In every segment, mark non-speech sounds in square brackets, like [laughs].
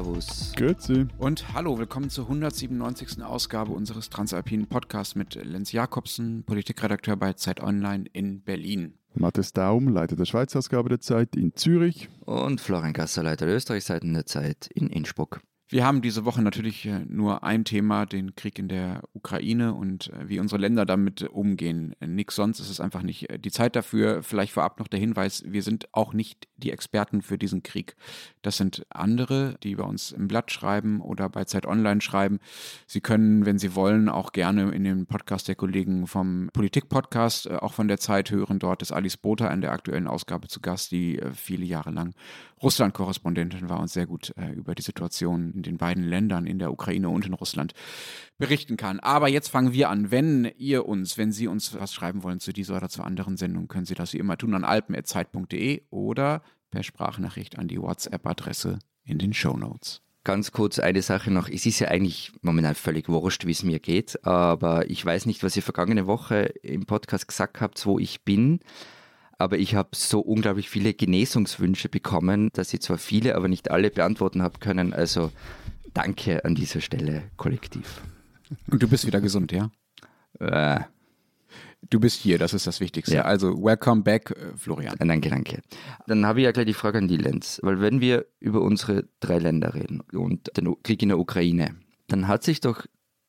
Servus. Grüezi. Und hallo, willkommen zur 197. Ausgabe unseres Transalpinen Podcasts mit Lenz Jakobsen, Politikredakteur bei Zeit Online in Berlin. Matthias Daum, Leiter der Schweizer-Ausgabe der Zeit in Zürich. Und Florian Gasser, Leiter der Österreichseiten der Zeit in Innsbruck. Wir haben diese Woche natürlich äh, nur ein Thema, den Krieg in der Ukraine und äh, wie unsere Länder damit umgehen. Nix sonst ist es einfach nicht äh, die Zeit dafür. Vielleicht vorab noch der Hinweis, wir sind auch nicht die Experten für diesen Krieg. Das sind andere, die bei uns im Blatt schreiben oder bei Zeit Online schreiben. Sie können, wenn Sie wollen, auch gerne in den Podcast der Kollegen vom Politik-Podcast, auch von der Zeit hören. Dort ist Alice Botha in der aktuellen Ausgabe zu Gast, die viele Jahre lang Russland-Korrespondentin war und sehr gut über die Situation in den beiden Ländern, in der Ukraine und in Russland, berichten kann. Aber jetzt fangen wir an. Wenn ihr uns, wenn Sie uns was schreiben wollen zu dieser oder zu anderen Sendungen, können Sie das wie immer tun an alpen.zeit.de oder per Sprachnachricht an die WhatsApp-Adresse in den Show Notes. Ganz kurz eine Sache noch. Es ist ja eigentlich momentan völlig wurscht, wie es mir geht, aber ich weiß nicht, was ihr vergangene Woche im Podcast gesagt habt, wo ich bin aber ich habe so unglaublich viele Genesungswünsche bekommen, dass ich zwar viele, aber nicht alle beantworten habe können. Also danke an dieser Stelle kollektiv. Und du bist wieder gesund, ja? Äh. Du bist hier, das ist das Wichtigste. Ja. Also, welcome back, äh, Florian. Danke, danke. Dann habe ich ja gleich die Frage an die Lenz, weil wenn wir über unsere drei Länder reden und den Krieg in der Ukraine, dann hat sich doch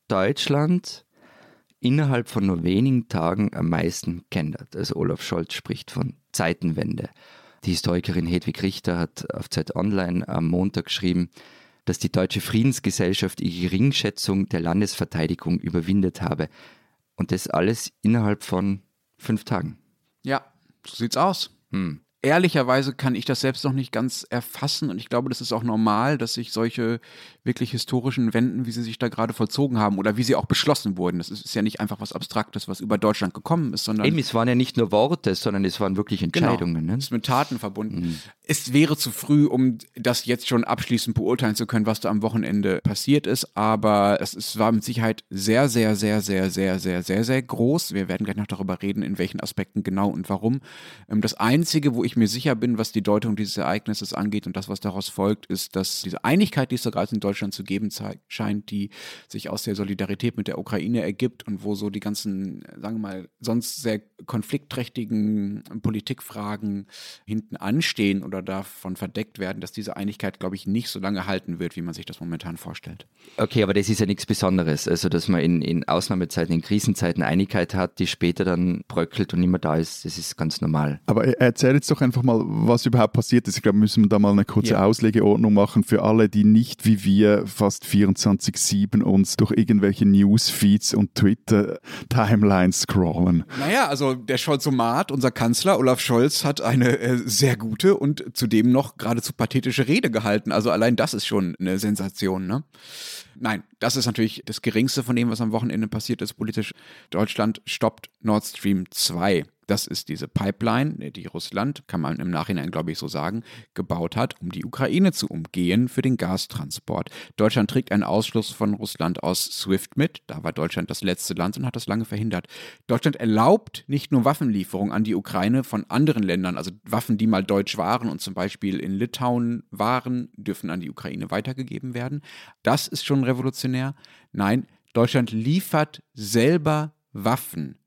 Deutschland innerhalb von nur wenigen Tagen am meisten geändert. Also Olaf Scholz spricht von Zeitenwende. Die Historikerin Hedwig Richter hat auf Zeit Online am Montag geschrieben, dass die deutsche Friedensgesellschaft ihre Geringschätzung der Landesverteidigung überwindet habe. Und das alles innerhalb von fünf Tagen. Ja, so sieht's aus. Hm ehrlicherweise kann ich das selbst noch nicht ganz erfassen und ich glaube, das ist auch normal, dass sich solche wirklich historischen Wenden, wie sie sich da gerade vollzogen haben oder wie sie auch beschlossen wurden, das ist, ja nicht einfach was Abstraktes, was über Deutschland gekommen ist, sondern. Eben, es waren ja nicht nur Worte, sondern es waren wirklich genau. Entscheidungen. Genau, ne? Es ist mit Taten verbunden. Mhm. Es wäre zu früh, um das jetzt schon abschließend beurteilen zu können, was da am Wochenende passiert ist, aber es, es war mit Sicherheit sehr, sehr, sehr, sehr, sehr, sehr, sehr, sehr groß. Wir werden gleich noch darüber reden, in welchen Aspekten genau und warum. Ähm, das Einzige, wo ich ich mir sicher bin, was die Deutung dieses Ereignisses angeht und das, was daraus folgt, ist, dass diese Einigkeit, die es gerade in Deutschland zu geben scheint, die sich aus der Solidarität mit der Ukraine ergibt und wo so die ganzen, sagen wir mal, sonst sehr konfliktträchtigen Politikfragen hinten anstehen oder davon verdeckt werden, dass diese Einigkeit, glaube ich, nicht so lange halten wird, wie man sich das momentan vorstellt. Okay, aber das ist ja nichts Besonderes. Also, dass man in, in Ausnahmezeiten, in Krisenzeiten Einigkeit hat, die später dann bröckelt und nicht mehr da ist, das ist ganz normal. Aber erzähl jetzt doch einfach mal, was überhaupt passiert ist. Ich glaube, müssen wir da mal eine kurze ja. Auslegeordnung machen für alle, die nicht wie wir fast 24-7 uns durch irgendwelche Newsfeeds und Twitter-Timelines scrollen. Naja, also der Scholzomat, unser Kanzler Olaf Scholz, hat eine äh, sehr gute und zudem noch geradezu pathetische Rede gehalten. Also allein das ist schon eine Sensation, ne? Nein, das ist natürlich das Geringste von dem, was am Wochenende passiert ist politisch. Deutschland stoppt Nord Stream 2. Das ist diese Pipeline, die Russland, kann man im Nachhinein, glaube ich, so sagen, gebaut hat, um die Ukraine zu umgehen für den Gastransport. Deutschland trägt einen Ausschluss von Russland aus SWIFT mit. Da war Deutschland das letzte Land und hat das lange verhindert. Deutschland erlaubt nicht nur Waffenlieferungen an die Ukraine von anderen Ländern, also Waffen, die mal deutsch waren und zum Beispiel in Litauen waren, dürfen an die Ukraine weitergegeben werden. Das ist schon revolutionär. Nein, Deutschland liefert selber Waffen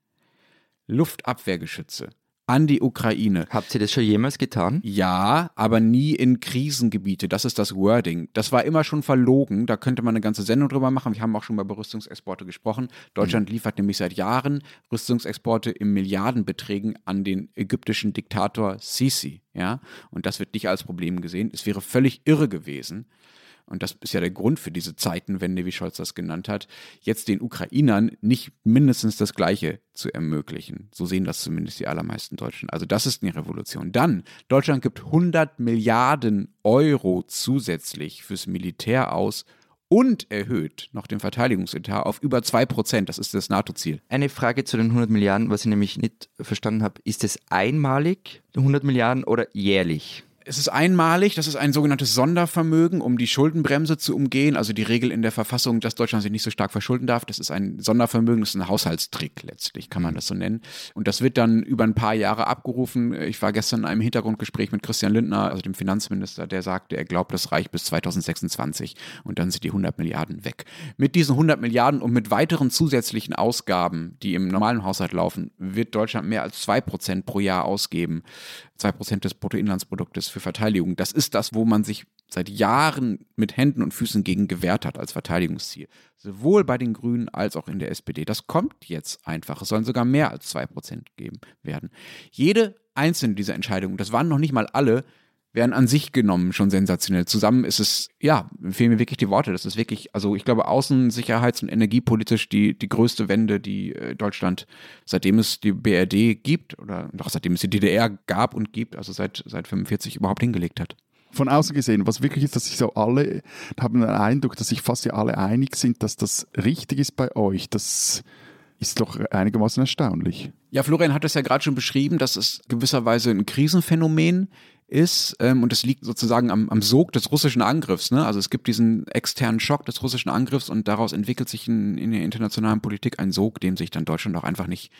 Luftabwehrgeschütze an die Ukraine. Habt ihr das schon jemals getan? Ja, aber nie in Krisengebiete. Das ist das Wording. Das war immer schon verlogen. Da könnte man eine ganze Sendung drüber machen. Wir haben auch schon über Rüstungsexporte gesprochen. Deutschland mhm. liefert nämlich seit Jahren Rüstungsexporte im Milliardenbeträgen an den ägyptischen Diktator Sisi. Ja, und das wird nicht als Problem gesehen. Es wäre völlig irre gewesen, und das ist ja der Grund für diese Zeitenwende, wie Scholz das genannt hat, jetzt den Ukrainern nicht mindestens das Gleiche zu ermöglichen. So sehen das zumindest die allermeisten Deutschen. Also das ist eine Revolution. Dann, Deutschland gibt 100 Milliarden Euro zusätzlich fürs Militär aus und erhöht noch den Verteidigungsetat auf über 2 Prozent. Das ist das NATO-Ziel. Eine Frage zu den 100 Milliarden, was ich nämlich nicht verstanden habe. Ist es einmalig, 100 Milliarden oder jährlich? Es ist einmalig, das ist ein sogenanntes Sondervermögen, um die Schuldenbremse zu umgehen. Also die Regel in der Verfassung, dass Deutschland sich nicht so stark verschulden darf. Das ist ein Sondervermögen, das ist ein Haushaltstrick letztlich, kann man das so nennen. Und das wird dann über ein paar Jahre abgerufen. Ich war gestern in einem Hintergrundgespräch mit Christian Lindner, also dem Finanzminister, der sagte, er glaubt, das reicht bis 2026 und dann sind die 100 Milliarden weg. Mit diesen 100 Milliarden und mit weiteren zusätzlichen Ausgaben, die im normalen Haushalt laufen, wird Deutschland mehr als 2% pro Jahr ausgeben. 2% des Bruttoinlandsproduktes für Verteidigung. Das ist das, wo man sich seit Jahren mit Händen und Füßen gegen gewehrt hat als Verteidigungsziel. Sowohl bei den Grünen als auch in der SPD. Das kommt jetzt einfach. Es sollen sogar mehr als 2% geben werden. Jede einzelne dieser Entscheidungen, das waren noch nicht mal alle, wären an sich genommen schon sensationell. Zusammen ist es, ja, fehlen mir wirklich die Worte. Das ist wirklich, also ich glaube, außensicherheits- und energiepolitisch die, die größte Wende, die äh, Deutschland, seitdem es die BRD gibt, oder doch seitdem es die DDR gab und gibt, also seit, seit 45 überhaupt hingelegt hat von außen gesehen, was wirklich ist, dass sich so alle, haben den Eindruck, dass sich fast ja alle einig sind, dass das richtig ist bei euch. Das ist doch einigermaßen erstaunlich. Ja, Florian hat es ja gerade schon beschrieben, dass es gewisserweise ein Krisenphänomen ist, ähm, und das liegt sozusagen am, am Sog des russischen Angriffs. Ne? Also es gibt diesen externen Schock des russischen Angriffs und daraus entwickelt sich in, in der internationalen Politik ein Sog, dem sich dann Deutschland auch einfach nicht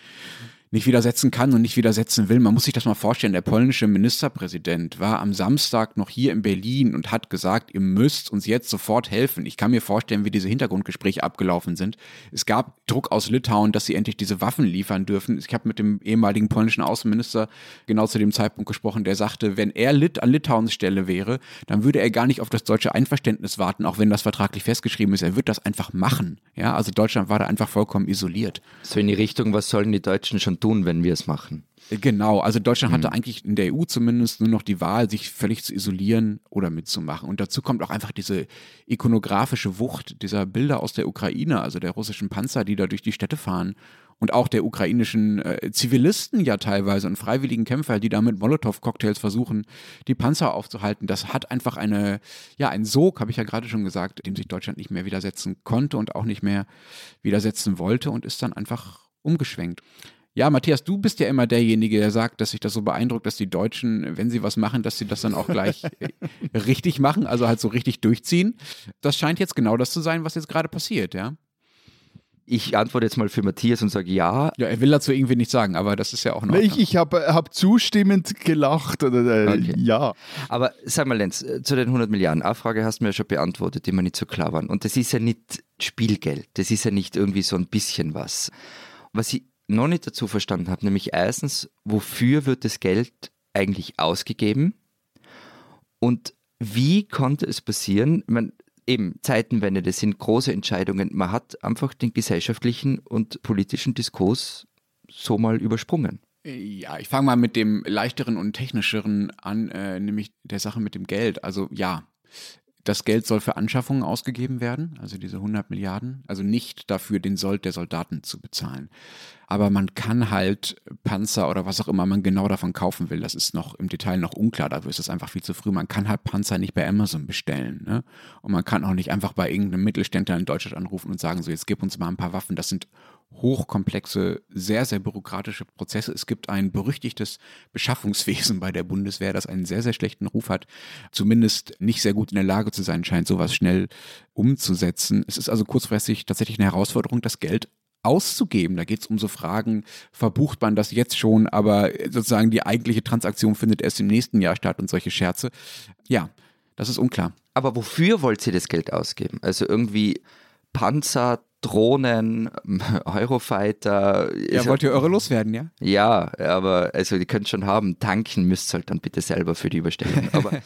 nicht widersetzen kann und nicht widersetzen will. Man muss sich das mal vorstellen. Der polnische Ministerpräsident war am Samstag noch hier in Berlin und hat gesagt, ihr müsst uns jetzt sofort helfen. Ich kann mir vorstellen, wie diese Hintergrundgespräche abgelaufen sind. Es gab Druck aus Litauen, dass sie endlich diese Waffen liefern dürfen. Ich habe mit dem ehemaligen polnischen Außenminister genau zu dem Zeitpunkt gesprochen, der sagte, wenn er Lit an Litauens Stelle wäre, dann würde er gar nicht auf das deutsche Einverständnis warten, auch wenn das vertraglich festgeschrieben ist. Er würde das einfach machen. Ja, also Deutschland war da einfach vollkommen isoliert. So in die Richtung, was sollen die Deutschen schon tun, wenn wir es machen. Genau, also Deutschland hatte mhm. eigentlich in der EU zumindest nur noch die Wahl, sich völlig zu isolieren oder mitzumachen. Und dazu kommt auch einfach diese ikonografische Wucht dieser Bilder aus der Ukraine, also der russischen Panzer, die da durch die Städte fahren und auch der ukrainischen äh, Zivilisten ja teilweise und freiwilligen Kämpfer, die da mit Molotow-Cocktails versuchen, die Panzer aufzuhalten. Das hat einfach eine, ja, ein Sog, habe ich ja gerade schon gesagt, dem sich Deutschland nicht mehr widersetzen konnte und auch nicht mehr widersetzen wollte und ist dann einfach umgeschwenkt. Ja, Matthias, du bist ja immer derjenige, der sagt, dass sich das so beeindruckt, dass die Deutschen, wenn sie was machen, dass sie das dann auch gleich [laughs] äh, richtig machen, also halt so richtig durchziehen. Das scheint jetzt genau das zu sein, was jetzt gerade passiert, ja? Ich antworte jetzt mal für Matthias und sage ja. Ja, er will dazu irgendwie nichts sagen, aber das ist ja auch noch. Ich, ich habe hab zustimmend gelacht. Oder, äh, okay. Ja. Aber sag mal, Lenz, äh, zu den 100 Milliarden. Eine Frage hast du mir ja schon beantwortet, die mir nicht so klar waren. Und das ist ja nicht Spielgeld. Das ist ja nicht irgendwie so ein bisschen was. Was ich noch nicht dazu verstanden habe, nämlich erstens, wofür wird das Geld eigentlich ausgegeben und wie konnte es passieren? Man, eben Zeitenwende, das sind große Entscheidungen. Man hat einfach den gesellschaftlichen und politischen Diskurs so mal übersprungen. Ja, ich fange mal mit dem leichteren und technischeren an, äh, nämlich der Sache mit dem Geld. Also ja, das Geld soll für Anschaffungen ausgegeben werden, also diese 100 Milliarden, also nicht dafür, den Sold der Soldaten zu bezahlen. Aber man kann halt Panzer oder was auch immer man genau davon kaufen will, das ist noch im Detail noch unklar, dafür ist es einfach viel zu früh. Man kann halt Panzer nicht bei Amazon bestellen. Ne? Und man kann auch nicht einfach bei irgendeinem Mittelständler in Deutschland anrufen und sagen, so jetzt gib uns mal ein paar Waffen. Das sind hochkomplexe, sehr, sehr bürokratische Prozesse. Es gibt ein berüchtigtes Beschaffungswesen bei der Bundeswehr, das einen sehr, sehr schlechten Ruf hat, zumindest nicht sehr gut in der Lage zu sein scheint, sowas schnell umzusetzen. Es ist also kurzfristig tatsächlich eine Herausforderung, das Geld auszugeben. Da geht es um so Fragen, verbucht man das jetzt schon, aber sozusagen die eigentliche Transaktion findet erst im nächsten Jahr statt und solche Scherze. Ja, das ist unklar. Aber wofür wollt ihr das Geld ausgeben? Also irgendwie Panzer, Drohnen, [laughs] Eurofighter. Ja, wollt ihr eure loswerden, ja? Ja, aber also die könnt schon haben. Tanken müsst ihr halt dann bitte selber für die Überstellung. Aber [laughs]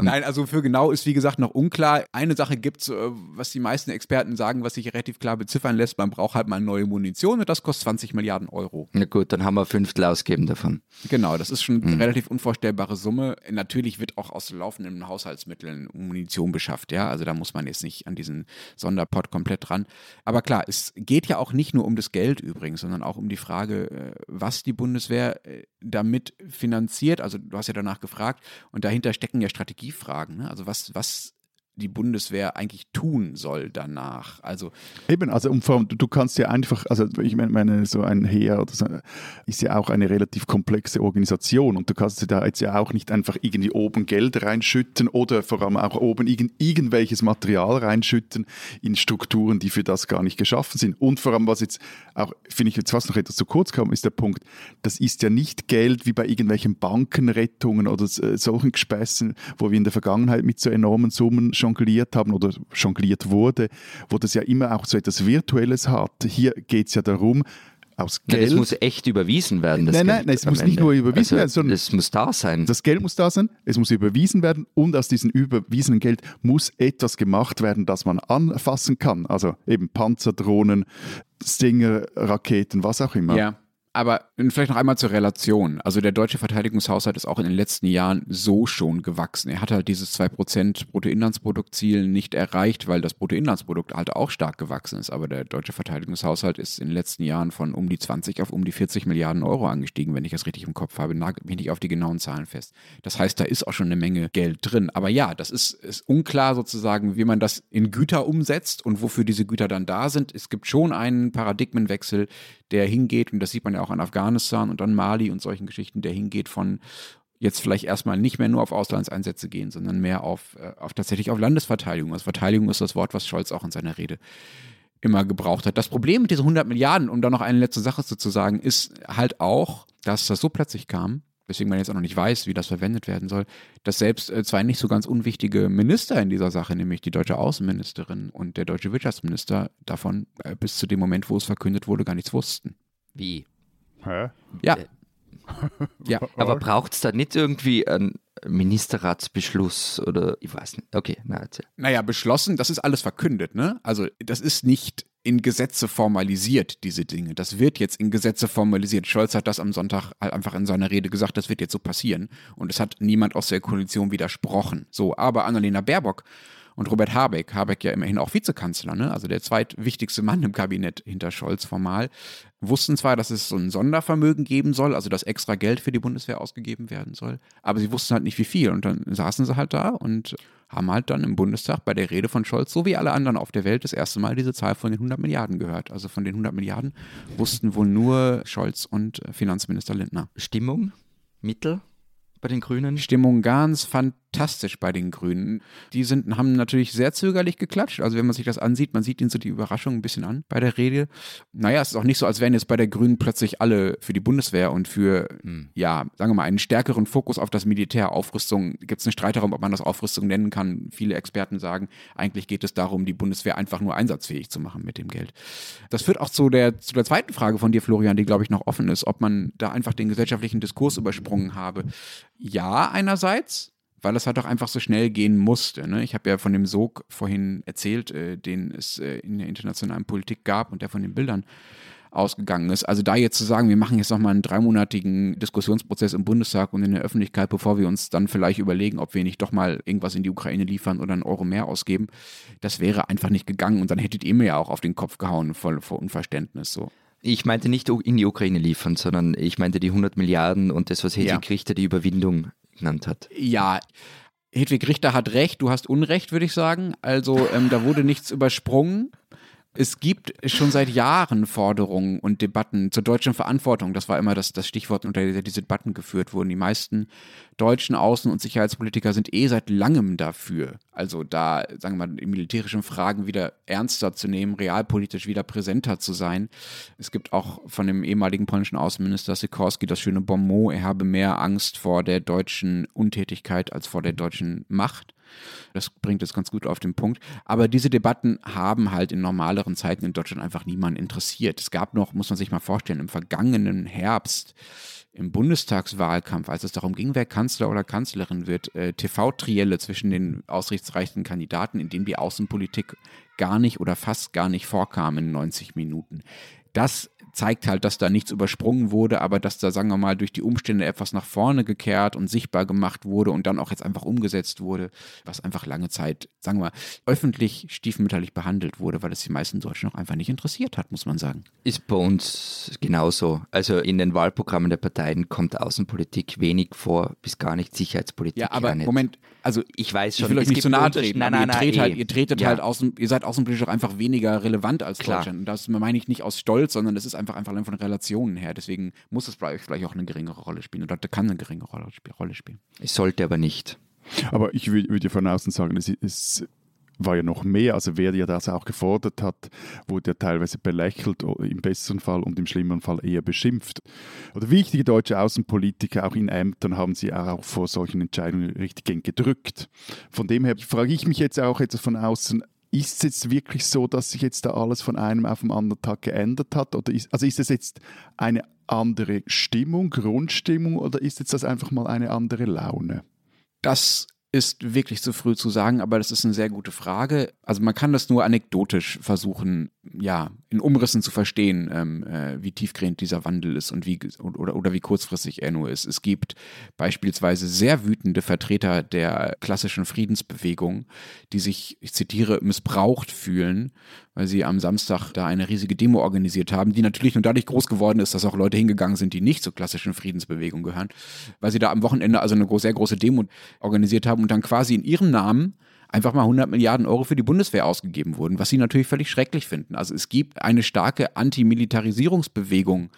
Nein, also für genau ist wie gesagt noch unklar. Eine Sache gibt es, äh, was die meisten Experten sagen, was sich relativ klar beziffern lässt, man braucht halt mal neue Munition und das kostet 20 Milliarden Euro. Na gut, dann haben wir Fünftel ausgeben davon. Genau, das ist schon eine mhm. relativ unvorstellbare Summe. Natürlich wird auch aus laufenden Haushaltsmitteln Munition beschafft, ja, also da muss man jetzt nicht an diesen Sonderpot komplett dran. Aber klar, es geht ja auch nicht nur um das Geld übrigens, sondern auch um die Frage, äh, was die Bundeswehr äh, damit finanziert. Also du hast ja danach gefragt und dahinter stecken ja Strategien Strategiefragen. Ne? Also was, was die Bundeswehr eigentlich tun soll danach. Also Eben, also allem, du kannst ja einfach, also ich meine, so ein Heer so, ist ja auch eine relativ komplexe Organisation und du kannst da jetzt ja auch nicht einfach irgendwie oben Geld reinschütten oder vor allem auch oben irgend, irgendwelches Material reinschütten in Strukturen, die für das gar nicht geschaffen sind. Und vor allem, was jetzt auch, finde ich jetzt fast noch etwas zu kurz kam, ist der Punkt, das ist ja nicht Geld wie bei irgendwelchen Bankenrettungen oder solchen Gespässen, wo wir in der Vergangenheit mit so enormen Summen schon jongliert haben oder jongliert wurde, wo das ja immer auch so etwas Virtuelles hat. Hier geht es ja darum, aus Geld. Es muss echt überwiesen werden. nein, nein, nein, es muss nicht nur überwiesen also, werden, sondern es muss da sein. Das Geld muss da sein, es muss überwiesen werden und aus diesem überwiesenen Geld muss etwas gemacht werden, das man anfassen kann. Also eben Panzerdrohnen, Stinger, Raketen, was auch immer. Ja. Aber vielleicht noch einmal zur Relation. Also der deutsche Verteidigungshaushalt ist auch in den letzten Jahren so schon gewachsen. Er hat halt dieses 2% Bruttoinlandsproduktziel nicht erreicht, weil das Bruttoinlandsprodukt halt auch stark gewachsen ist. Aber der deutsche Verteidigungshaushalt ist in den letzten Jahren von um die 20 auf um die 40 Milliarden Euro angestiegen, wenn ich das richtig im Kopf habe. Nagelt mich nicht auf die genauen Zahlen fest. Das heißt, da ist auch schon eine Menge Geld drin. Aber ja, das ist, ist unklar sozusagen, wie man das in Güter umsetzt und wofür diese Güter dann da sind. Es gibt schon einen Paradigmenwechsel, der hingeht, und das sieht man ja auch an Afghanistan und an Mali und solchen Geschichten, der hingeht von jetzt vielleicht erstmal nicht mehr nur auf Auslandseinsätze gehen, sondern mehr auf, äh, auf tatsächlich auf Landesverteidigung. Also Verteidigung ist das Wort, was Scholz auch in seiner Rede immer gebraucht hat. Das Problem mit diesen 100 Milliarden, um da noch eine letzte Sache zu sagen, ist halt auch, dass das so plötzlich kam, weswegen man jetzt auch noch nicht weiß, wie das verwendet werden soll, dass selbst äh, zwei nicht so ganz unwichtige Minister in dieser Sache, nämlich die deutsche Außenministerin und der deutsche Wirtschaftsminister, davon äh, bis zu dem Moment, wo es verkündet wurde, gar nichts wussten. Wie? Hä? Ja. Äh, ja. [laughs] Aber braucht es da nicht irgendwie einen Ministerratsbeschluss oder ich weiß nicht. Okay, na erzähl. Naja, beschlossen, das ist alles verkündet, ne? Also das ist nicht in Gesetze formalisiert, diese Dinge. Das wird jetzt in Gesetze formalisiert. Scholz hat das am Sonntag halt einfach in seiner Rede gesagt, das wird jetzt so passieren. Und es hat niemand aus der Koalition widersprochen. So, aber Annalena Baerbock und Robert Habeck, Habeck ja immerhin auch Vizekanzler, ne? also der zweitwichtigste Mann im Kabinett hinter Scholz formal, wussten zwar, dass es so ein Sondervermögen geben soll, also dass extra Geld für die Bundeswehr ausgegeben werden soll, aber sie wussten halt nicht wie viel. Und dann saßen sie halt da und haben halt dann im Bundestag bei der Rede von Scholz, so wie alle anderen auf der Welt, das erste Mal diese Zahl von den 100 Milliarden gehört. Also von den 100 Milliarden wussten wohl nur Scholz und Finanzminister Lindner. Stimmung? Mittel? bei den Grünen? Stimmung ganz fantastisch bei den Grünen. Die sind, haben natürlich sehr zögerlich geklatscht. Also wenn man sich das ansieht, man sieht ihnen so die Überraschung ein bisschen an bei der Rede. Naja, es ist auch nicht so, als wären jetzt bei der Grünen plötzlich alle für die Bundeswehr und für, hm. ja, sagen wir mal, einen stärkeren Fokus auf das Militär, Aufrüstung. Gibt es einen Streit darum, ob man das Aufrüstung nennen kann. Viele Experten sagen, eigentlich geht es darum, die Bundeswehr einfach nur einsatzfähig zu machen mit dem Geld. Das führt auch zu der, zu der zweiten Frage von dir, Florian, die, glaube ich, noch offen ist, ob man da einfach den gesellschaftlichen Diskurs übersprungen habe ja, einerseits, weil es halt auch einfach so schnell gehen musste. Ne? Ich habe ja von dem Sog vorhin erzählt, äh, den es äh, in der internationalen Politik gab und der von den Bildern ausgegangen ist. Also da jetzt zu sagen, wir machen jetzt nochmal einen dreimonatigen Diskussionsprozess im Bundestag und in der Öffentlichkeit, bevor wir uns dann vielleicht überlegen, ob wir nicht doch mal irgendwas in die Ukraine liefern oder einen Euro mehr ausgeben, das wäre einfach nicht gegangen und dann hättet ihr mir ja auch auf den Kopf gehauen vor, vor Unverständnis so. Ich meinte nicht in die Ukraine liefern, sondern ich meinte die 100 Milliarden und das, was Hedwig ja. Richter die Überwindung genannt hat. Ja, Hedwig Richter hat recht, du hast Unrecht, würde ich sagen. Also ähm, da wurde nichts übersprungen. Es gibt schon seit Jahren Forderungen und Debatten zur deutschen Verantwortung. Das war immer das, das Stichwort, unter dem diese Debatten geführt wurden. Die meisten deutschen Außen- und Sicherheitspolitiker sind eh seit langem dafür. Also da, sagen wir mal, in militärischen Fragen wieder ernster zu nehmen, realpolitisch wieder präsenter zu sein. Es gibt auch von dem ehemaligen polnischen Außenminister Sikorski das schöne Bonmot, er habe mehr Angst vor der deutschen Untätigkeit als vor der deutschen Macht. Das bringt es ganz gut auf den Punkt. Aber diese Debatten haben halt in normaleren Zeiten in Deutschland einfach niemanden interessiert. Es gab noch, muss man sich mal vorstellen, im vergangenen Herbst im Bundestagswahlkampf, als es darum ging, wer Kanzler oder Kanzlerin wird, äh, TV-Trielle zwischen den aussichtsreichsten Kandidaten, in denen die Außenpolitik gar nicht oder fast gar nicht vorkam in 90 Minuten. Das zeigt halt, dass da nichts übersprungen wurde, aber dass da, sagen wir mal, durch die Umstände etwas nach vorne gekehrt und sichtbar gemacht wurde und dann auch jetzt einfach umgesetzt wurde, was einfach lange Zeit, sagen wir mal, öffentlich stiefmütterlich behandelt wurde, weil es die meisten Deutschen auch einfach nicht interessiert hat, muss man sagen. Ist bei uns genauso. Also in den Wahlprogrammen der Parteien kommt Außenpolitik wenig vor, bis gar nicht Sicherheitspolitik. Ja, aber Moment, also ich weiß schon, ich will euch nicht zu nahe treten, nein, nein, ihr, tretet halt, ihr tretet ja. halt außen, ihr seid außenpolitisch auch einfach weniger relevant als Klar. Deutschland. Und das meine ich nicht aus Stolz, sondern das ist einfach einfach von Relationen her. Deswegen muss es bei euch vielleicht auch eine geringere Rolle spielen oder kann eine geringere Rolle spielen. Es sollte aber nicht. Aber ich würde ja von außen sagen, es ist war ja noch mehr. Also wer ja das auch gefordert hat, wurde ja teilweise belächelt, im besseren Fall und im schlimmeren Fall eher beschimpft. Oder wichtige deutsche Außenpolitiker, auch in Ämtern, haben sie auch vor solchen Entscheidungen richtig gedrückt. Von dem her frage ich mich jetzt auch etwas von außen, ist es jetzt wirklich so, dass sich jetzt da alles von einem auf den anderen Tag geändert hat? Oder ist, also ist es jetzt eine andere Stimmung, Grundstimmung oder ist jetzt das einfach mal eine andere Laune? Das ist wirklich zu früh zu sagen, aber das ist eine sehr gute Frage. Also man kann das nur anekdotisch versuchen, ja, in Umrissen zu verstehen, ähm, äh, wie tiefgehend dieser Wandel ist und wie oder, oder wie kurzfristig er nur ist. Es gibt beispielsweise sehr wütende Vertreter der klassischen Friedensbewegung, die sich, ich zitiere, missbraucht fühlen, weil sie am Samstag da eine riesige Demo organisiert haben, die natürlich nur dadurch groß geworden ist, dass auch Leute hingegangen sind, die nicht zur klassischen Friedensbewegung gehören, weil sie da am Wochenende also eine sehr große Demo organisiert haben und dann quasi in ihrem Namen einfach mal 100 Milliarden Euro für die Bundeswehr ausgegeben wurden, was sie natürlich völlig schrecklich finden. Also es gibt eine starke Antimilitarisierungsbewegung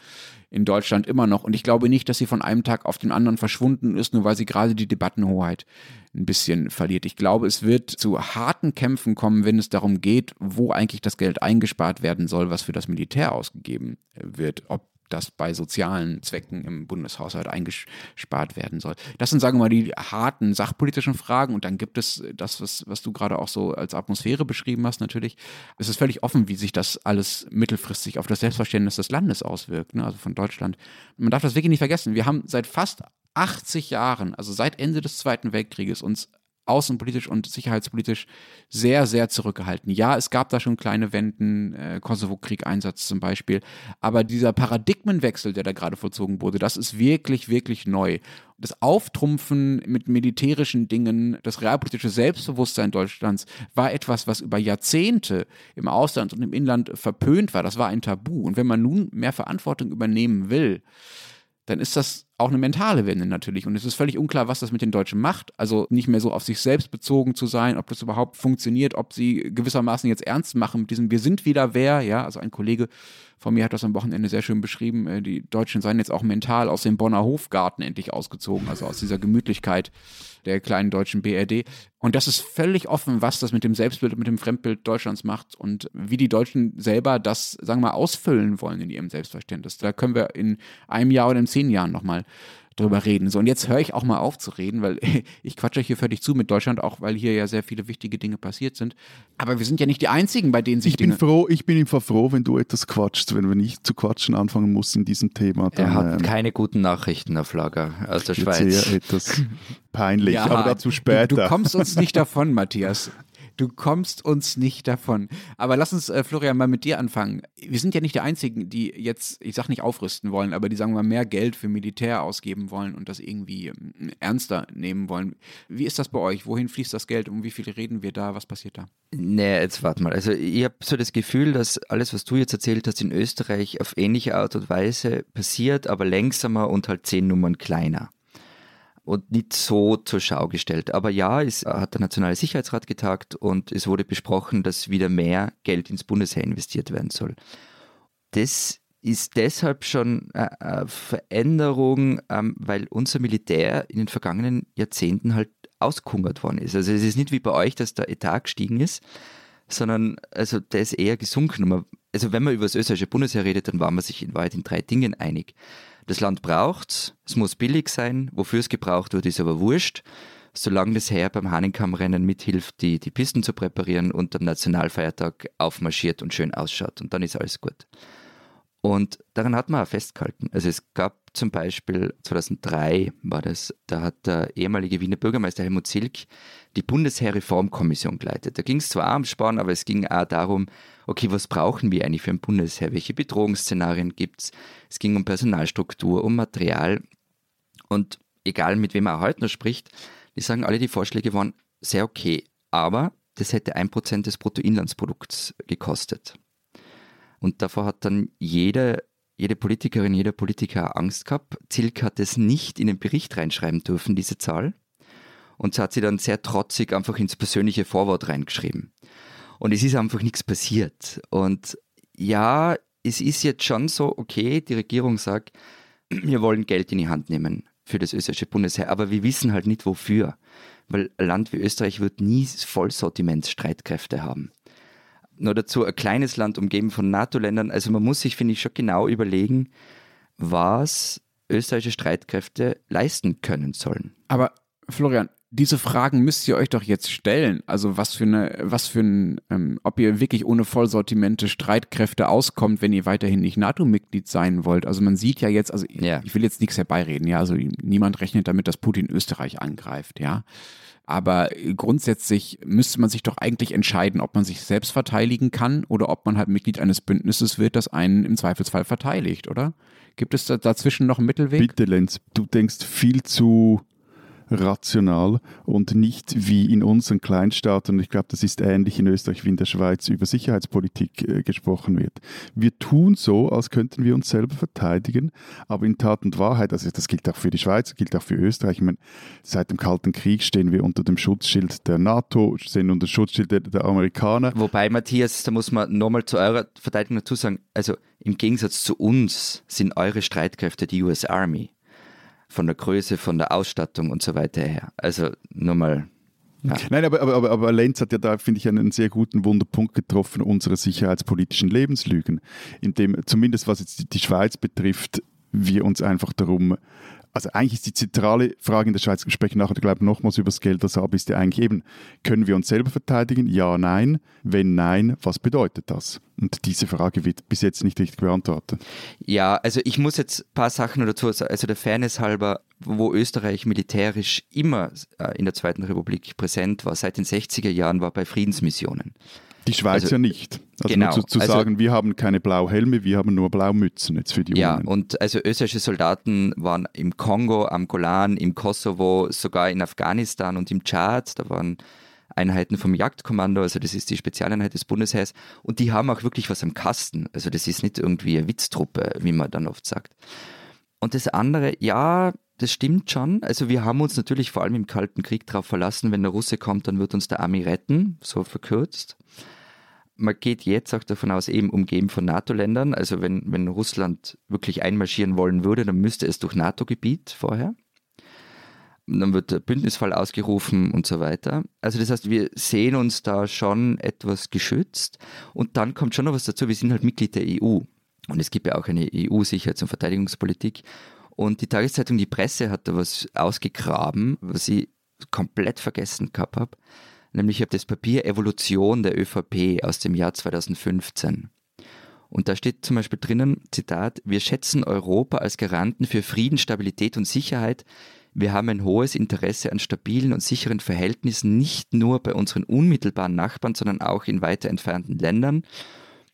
in Deutschland immer noch. Und ich glaube nicht, dass sie von einem Tag auf den anderen verschwunden ist, nur weil sie gerade die Debattenhoheit ein bisschen verliert. Ich glaube, es wird zu harten Kämpfen kommen, wenn es darum geht, wo eigentlich das Geld eingespart werden soll, was für das Militär ausgegeben wird. Ob das bei sozialen Zwecken im Bundeshaushalt eingespart werden soll. Das sind, sagen wir mal, die harten sachpolitischen Fragen. Und dann gibt es das, was, was du gerade auch so als Atmosphäre beschrieben hast, natürlich. Es ist völlig offen, wie sich das alles mittelfristig auf das Selbstverständnis des Landes auswirkt, ne? also von Deutschland. Man darf das wirklich nicht vergessen. Wir haben seit fast 80 Jahren, also seit Ende des Zweiten Weltkrieges, uns außenpolitisch und sicherheitspolitisch sehr, sehr zurückgehalten. Ja, es gab da schon kleine Wenden, äh, Kosovo-Krieg-Einsatz zum Beispiel, aber dieser Paradigmenwechsel, der da gerade vollzogen wurde, das ist wirklich, wirklich neu. Das Auftrumpfen mit militärischen Dingen, das realpolitische Selbstbewusstsein Deutschlands war etwas, was über Jahrzehnte im Ausland und im Inland verpönt war. Das war ein Tabu. Und wenn man nun mehr Verantwortung übernehmen will, dann ist das auch eine mentale Wende natürlich. Und es ist völlig unklar, was das mit den Deutschen macht. Also nicht mehr so auf sich selbst bezogen zu sein, ob das überhaupt funktioniert, ob sie gewissermaßen jetzt ernst machen mit diesem Wir sind wieder wer. Ja, also ein Kollege von mir hat das am Wochenende sehr schön beschrieben. Äh, die Deutschen seien jetzt auch mental aus dem Bonner Hofgarten endlich ausgezogen, also aus dieser Gemütlichkeit der kleinen deutschen BRD. Und das ist völlig offen, was das mit dem Selbstbild und mit dem Fremdbild Deutschlands macht und wie die Deutschen selber das, sagen wir mal, ausfüllen wollen in ihrem Selbstverständnis. Da können wir in einem Jahr oder in zehn Jahren nochmal drüber reden. So, und jetzt höre ich auch mal auf zu reden, weil [laughs] ich quatsche hier völlig zu mit Deutschland, auch weil hier ja sehr viele wichtige Dinge passiert sind. Aber wir sind ja nicht die Einzigen, bei denen sich ich Dinge... Bin froh, ich bin einfach froh, wenn du etwas quatschst, wenn wir nicht zu quatschen anfangen mussten in diesem Thema. Dann, er hat ähm, keine guten Nachrichten auf Lager aus der Schweiz. Sehr etwas peinlich, ja, aber dazu später. Du, du kommst uns nicht [laughs] davon, Matthias. Du kommst uns nicht davon. Aber lass uns, äh, Florian, mal mit dir anfangen. Wir sind ja nicht die Einzigen, die jetzt, ich sag nicht aufrüsten wollen, aber die sagen wir mal mehr Geld für Militär ausgeben wollen und das irgendwie ähm, ernster nehmen wollen. Wie ist das bei euch? Wohin fließt das Geld? Um wie viel reden wir da? Was passiert da? Nee, jetzt warte mal. Also ich habe so das Gefühl, dass alles, was du jetzt erzählt hast, in Österreich auf ähnliche Art und Weise passiert, aber längsamer und halt zehn Nummern kleiner und nicht so zur Schau gestellt. Aber ja, es hat der Nationale Sicherheitsrat getagt und es wurde besprochen, dass wieder mehr Geld ins Bundesheer investiert werden soll. Das ist deshalb schon eine Veränderung, ähm, weil unser Militär in den vergangenen Jahrzehnten halt auskungert worden ist. Also es ist nicht wie bei euch, dass der Etat gestiegen ist, sondern also der ist eher gesunken. Also wenn man über das österreichische Bundesheer redet, dann war man sich in Wahrheit in drei Dingen einig. Das Land braucht es muss billig sein. Wofür es gebraucht wird, ist aber wurscht. Solange das Heer beim Hahnenkammrennen mithilft, die, die Pisten zu präparieren und am Nationalfeiertag aufmarschiert und schön ausschaut. Und dann ist alles gut. Und daran hat man auch festgehalten. Also es gab zum Beispiel 2003 war das, da hat der ehemalige Wiener Bürgermeister Helmut Zilk die Bundesheerreformkommission geleitet. Da ging es zwar am Sparen, aber es ging auch darum, okay, was brauchen wir eigentlich für ein Bundesheer? Welche Bedrohungsszenarien gibt es? Es ging um Personalstruktur, um Material. Und egal mit wem er heute noch spricht, die sagen alle, die Vorschläge waren sehr okay. Aber das hätte ein Prozent des Bruttoinlandsprodukts gekostet. Und davor hat dann jede, jede Politikerin, jeder Politiker Angst gehabt. Zilk hat es nicht in den Bericht reinschreiben dürfen, diese Zahl. Und so hat sie dann sehr trotzig einfach ins persönliche Vorwort reingeschrieben. Und es ist einfach nichts passiert. Und ja, es ist jetzt schon so, okay, die Regierung sagt, [clears throat] wir wollen Geld in die Hand nehmen für das österreichische Bundesheer, aber wir wissen halt nicht wofür. Weil ein Land wie Österreich wird nie Vollsortimentsstreitkräfte haben. Nur dazu ein kleines Land umgeben von NATO-Ländern. Also man muss sich, finde ich, schon genau überlegen, was österreichische Streitkräfte leisten können sollen. Aber Florian, diese Fragen müsst ihr euch doch jetzt stellen. Also was für eine, was für ein, ähm, ob ihr wirklich ohne Vollsortimente Streitkräfte auskommt, wenn ihr weiterhin nicht NATO-Mitglied sein wollt. Also man sieht ja jetzt, also ja. ich will jetzt nichts herbeireden, ja, also niemand rechnet damit, dass Putin Österreich angreift, ja. Aber grundsätzlich müsste man sich doch eigentlich entscheiden, ob man sich selbst verteidigen kann oder ob man halt Mitglied eines Bündnisses wird, das einen im Zweifelsfall verteidigt, oder? Gibt es da dazwischen noch einen Mittelweg? Bitte, Lenz, du denkst viel zu rational und nicht wie in unseren Kleinstaaten, und ich glaube, das ist ähnlich in Österreich wie in der Schweiz, über Sicherheitspolitik äh, gesprochen wird. Wir tun so, als könnten wir uns selber verteidigen, aber in Tat und Wahrheit, also das gilt auch für die Schweiz, gilt auch für Österreich, ich meine, seit dem Kalten Krieg stehen wir unter dem Schutzschild der NATO, stehen unter dem Schutzschild der, der Amerikaner. Wobei, Matthias, da muss man nochmal zu eurer Verteidigung dazu sagen, also im Gegensatz zu uns sind eure Streitkräfte die US Army von der Größe, von der Ausstattung und so weiter her. Also nur mal. Ja. Nein, aber, aber, aber Lenz hat ja da, finde ich, einen sehr guten Wunderpunkt getroffen, unsere sicherheitspolitischen Lebenslügen, indem zumindest was jetzt die Schweiz betrifft, wir uns einfach darum also eigentlich ist die zentrale Frage in der Schweiz, wir sprechen nachher, glaube ich, nochmals über das Geld, das ab ist ja eigentlich eben, können wir uns selber verteidigen? Ja, nein. Wenn nein, was bedeutet das? Und diese Frage wird bis jetzt nicht richtig beantwortet. Ja, also ich muss jetzt ein paar Sachen dazu sagen. Also der Fairness halber, wo Österreich militärisch immer äh, in der Zweiten Republik präsent war, seit den 60er Jahren, war bei Friedensmissionen. Die Schweiz also, ja nicht. Also genau. zu, zu also, sagen, wir haben keine Blauhelme, wir haben nur Blaumützen jetzt für die Ja, Unen. und also österreichische Soldaten waren im Kongo, am Golan, im Kosovo, sogar in Afghanistan und im Tschad. Da waren Einheiten vom Jagdkommando, also das ist die Spezialeinheit des Bundesheers. Und die haben auch wirklich was am Kasten. Also das ist nicht irgendwie eine Witztruppe, wie man dann oft sagt. Und das andere, ja, das stimmt schon. Also wir haben uns natürlich vor allem im Kalten Krieg darauf verlassen, wenn der Russe kommt, dann wird uns der Army retten, so verkürzt man geht jetzt auch davon aus, eben umgeben von NATO-Ländern. Also wenn, wenn Russland wirklich einmarschieren wollen würde, dann müsste es durch NATO-Gebiet vorher. dann wird der Bündnisfall ausgerufen und so weiter. Also das heißt, wir sehen uns da schon etwas geschützt. Und dann kommt schon noch was dazu, wir sind halt Mitglied der EU. Und es gibt ja auch eine EU-Sicherheits- und Verteidigungspolitik. Und die Tageszeitung Die Presse hat da was ausgegraben, was ich komplett vergessen gehabt habe nämlich ich habe das Papier Evolution der ÖVP aus dem Jahr 2015. Und da steht zum Beispiel drinnen, Zitat, wir schätzen Europa als Garanten für Frieden, Stabilität und Sicherheit. Wir haben ein hohes Interesse an stabilen und sicheren Verhältnissen, nicht nur bei unseren unmittelbaren Nachbarn, sondern auch in weiter entfernten Ländern.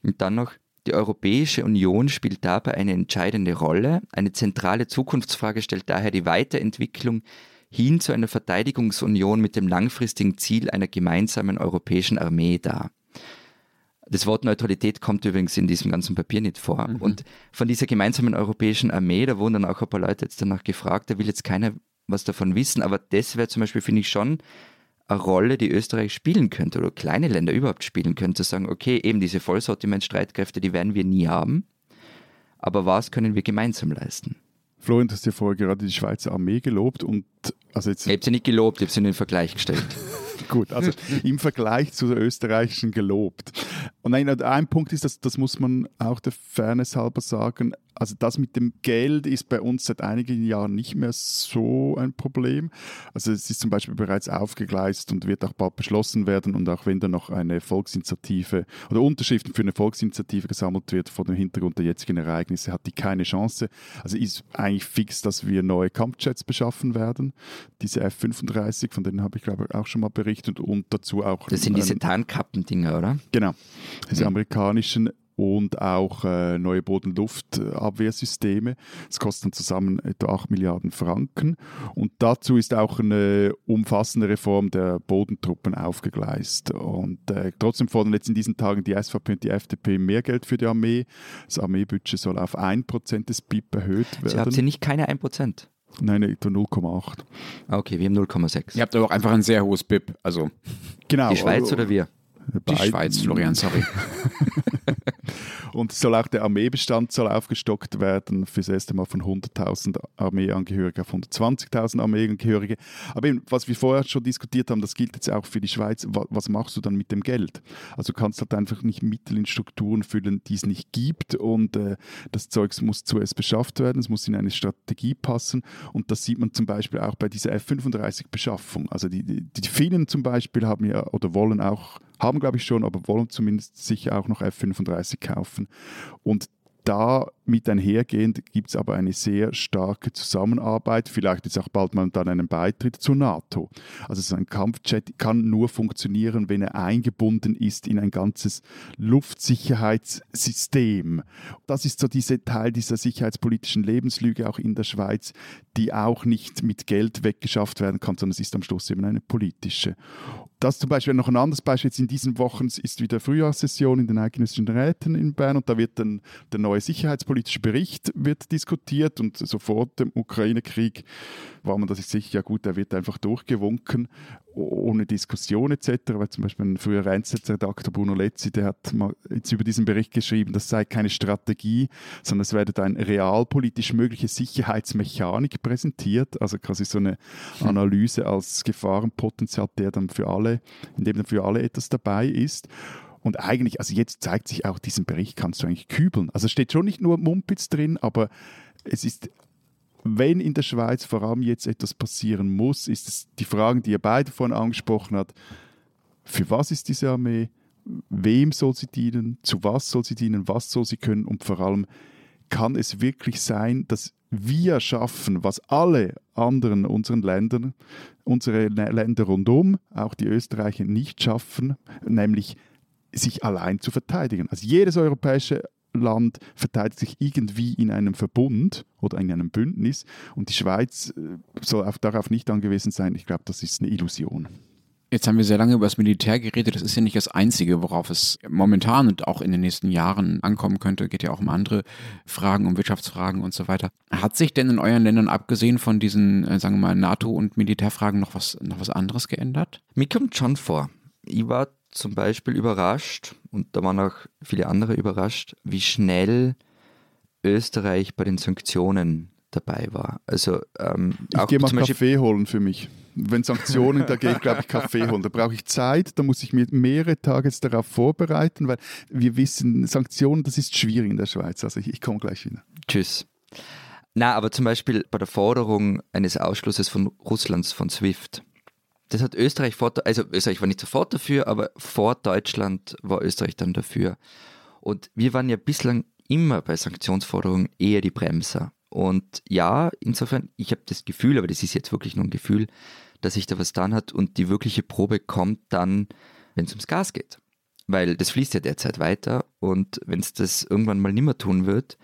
Und dann noch, die Europäische Union spielt dabei eine entscheidende Rolle. Eine zentrale Zukunftsfrage stellt daher die Weiterentwicklung hin zu einer Verteidigungsunion mit dem langfristigen Ziel einer gemeinsamen europäischen Armee dar. Das Wort Neutralität kommt übrigens in diesem ganzen Papier nicht vor. Mhm. Und von dieser gemeinsamen europäischen Armee, da wurden dann auch ein paar Leute jetzt danach gefragt, da will jetzt keiner was davon wissen, aber das wäre zum Beispiel, finde ich, schon eine Rolle, die Österreich spielen könnte oder kleine Länder überhaupt spielen können, zu sagen, okay, eben diese Vollsortiment-Streitkräfte, die werden wir nie haben, aber was können wir gemeinsam leisten? Florian, du hast ja vorher gerade die Schweizer Armee gelobt und also jetzt. Ich habe sie nicht gelobt, ich habe sie in den Vergleich gestellt. [laughs] [laughs] Gut, also im Vergleich zu der österreichischen gelobt. Und ein, ein Punkt ist, dass, das muss man auch der Fairness halber sagen, also das mit dem Geld ist bei uns seit einigen Jahren nicht mehr so ein Problem. Also es ist zum Beispiel bereits aufgegleist und wird auch bald beschlossen werden. Und auch wenn da noch eine Volksinitiative oder Unterschriften für eine Volksinitiative gesammelt wird vor dem Hintergrund der jetzigen Ereignisse, hat die keine Chance. Also ist eigentlich fix, dass wir neue Kampfjets beschaffen werden. Diese F-35, von denen habe ich glaube ich auch schon mal berichtet und dazu auch. Das sind diese Tarnkappen-Dinger, oder? Genau. Diese mhm. amerikanischen und auch äh, neue Bodenluftabwehrsysteme. Das kostet dann zusammen etwa 8 Milliarden Franken. Und dazu ist auch eine umfassende Reform der Bodentruppen aufgegleist. Und äh, trotzdem fordern jetzt in diesen Tagen die SVP und die FDP mehr Geld für die Armee. Das Armeebudget soll auf 1% des BIP erhöht werden. Sie haben Sie nicht keine 1%? Nein, etwa 0,8. Okay, wir haben 0,6. Ihr habt aber auch einfach ein sehr hohes BIP. Also Genau. Die Schweiz oder wir? die Beiden. Schweiz, Florian, sorry. [laughs] [laughs] Und soll auch der Armeebestand soll aufgestockt werden, fürs erste Mal von 100.000 Armeeangehörige auf 120.000 Armeeangehörige. Aber eben, was wir vorher schon diskutiert haben, das gilt jetzt auch für die Schweiz. Wa- Was machst du dann mit dem Geld? Also du kannst halt einfach nicht Mittel in Strukturen füllen, die es nicht gibt und äh, das Zeugs muss zuerst beschafft werden, es muss in eine Strategie passen und das sieht man zum Beispiel auch bei dieser F-35-Beschaffung. Also die, die, die Finnen zum Beispiel haben ja oder wollen auch haben glaube ich schon, aber wollen zumindest sicher auch noch F-35 kaufen. Und da mit einhergehend gibt es aber eine sehr starke Zusammenarbeit, vielleicht jetzt auch bald mal dann einen Beitritt zur NATO. Also so ein Kampfjet kann nur funktionieren, wenn er eingebunden ist in ein ganzes Luftsicherheitssystem. Das ist so dieser Teil dieser sicherheitspolitischen Lebenslüge auch in der Schweiz, die auch nicht mit Geld weggeschafft werden kann, sondern es ist am Schluss eben eine politische. Das zum Beispiel noch ein anderes Beispiel jetzt in diesen Wochen ist wieder Frühjahrssession in den eidgenössischen Räten in Bern und da wird dann der neue sicherheitspolitische Bericht wird diskutiert und sofort dem Ukraine-Krieg war man sich sicher, ja gut, der wird einfach durchgewunken ohne Diskussion etc., weil zum Beispiel ein früherer NZZ-Redakteur Bruno Letzi, der hat mal jetzt über diesen Bericht geschrieben, das sei keine Strategie, sondern es werde ein realpolitisch mögliche Sicherheitsmechanik präsentiert, also quasi so eine Analyse als Gefahrenpotenzial, der dann für alle, in dem dann für alle etwas dabei ist. Und eigentlich, also jetzt zeigt sich auch, diesen Bericht kannst du eigentlich kübeln. Also steht schon nicht nur Mumpitz drin, aber es ist wenn in der Schweiz vor allem jetzt etwas passieren muss, ist es die Fragen, die ihr beide vorhin angesprochen habt. Für was ist diese Armee? Wem soll sie dienen? Zu was soll sie dienen? Was soll sie können? Und vor allem, kann es wirklich sein, dass wir schaffen, was alle anderen unseren Ländern, unsere Länder rundum, auch die Österreicher nicht schaffen, nämlich sich allein zu verteidigen. Also jedes europäische Land verteidigt sich irgendwie in einem Verbund oder in einem Bündnis und die Schweiz äh, soll auch darauf nicht angewiesen sein. Ich glaube, das ist eine Illusion. Jetzt haben wir sehr lange über das Militär geredet. Das ist ja nicht das Einzige, worauf es momentan und auch in den nächsten Jahren ankommen könnte. Geht ja auch um andere Fragen, um Wirtschaftsfragen und so weiter. Hat sich denn in euren Ländern, abgesehen von diesen, äh, sagen wir mal, NATO- und Militärfragen, noch was, noch was anderes geändert? Mir kommt schon vor. Ich war zum Beispiel überrascht, und da waren auch viele andere überrascht, wie schnell Österreich bei den Sanktionen dabei war. Also ähm, ich gehe mal Beispiel- Kaffee holen für mich. Wenn Sanktionen, da gehe ich, glaube ich, Kaffee holen. Da brauche ich Zeit, da muss ich mir mehrere Tage jetzt darauf vorbereiten, weil wir wissen, Sanktionen, das ist schwierig in der Schweiz. Also ich, ich komme gleich wieder. Tschüss. Na, aber zum Beispiel bei der Forderung eines Ausschlusses von Russlands von SWIFT. Das hat Österreich vor, also Österreich war nicht sofort dafür, aber vor Deutschland war Österreich dann dafür. Und wir waren ja bislang immer bei Sanktionsforderungen eher die Bremser. Und ja, insofern, ich habe das Gefühl, aber das ist jetzt wirklich nur ein Gefühl, dass sich da was dann hat und die wirkliche Probe kommt dann, wenn es ums Gas geht. Weil das fließt ja derzeit weiter und wenn es das irgendwann mal nimmer tun wird,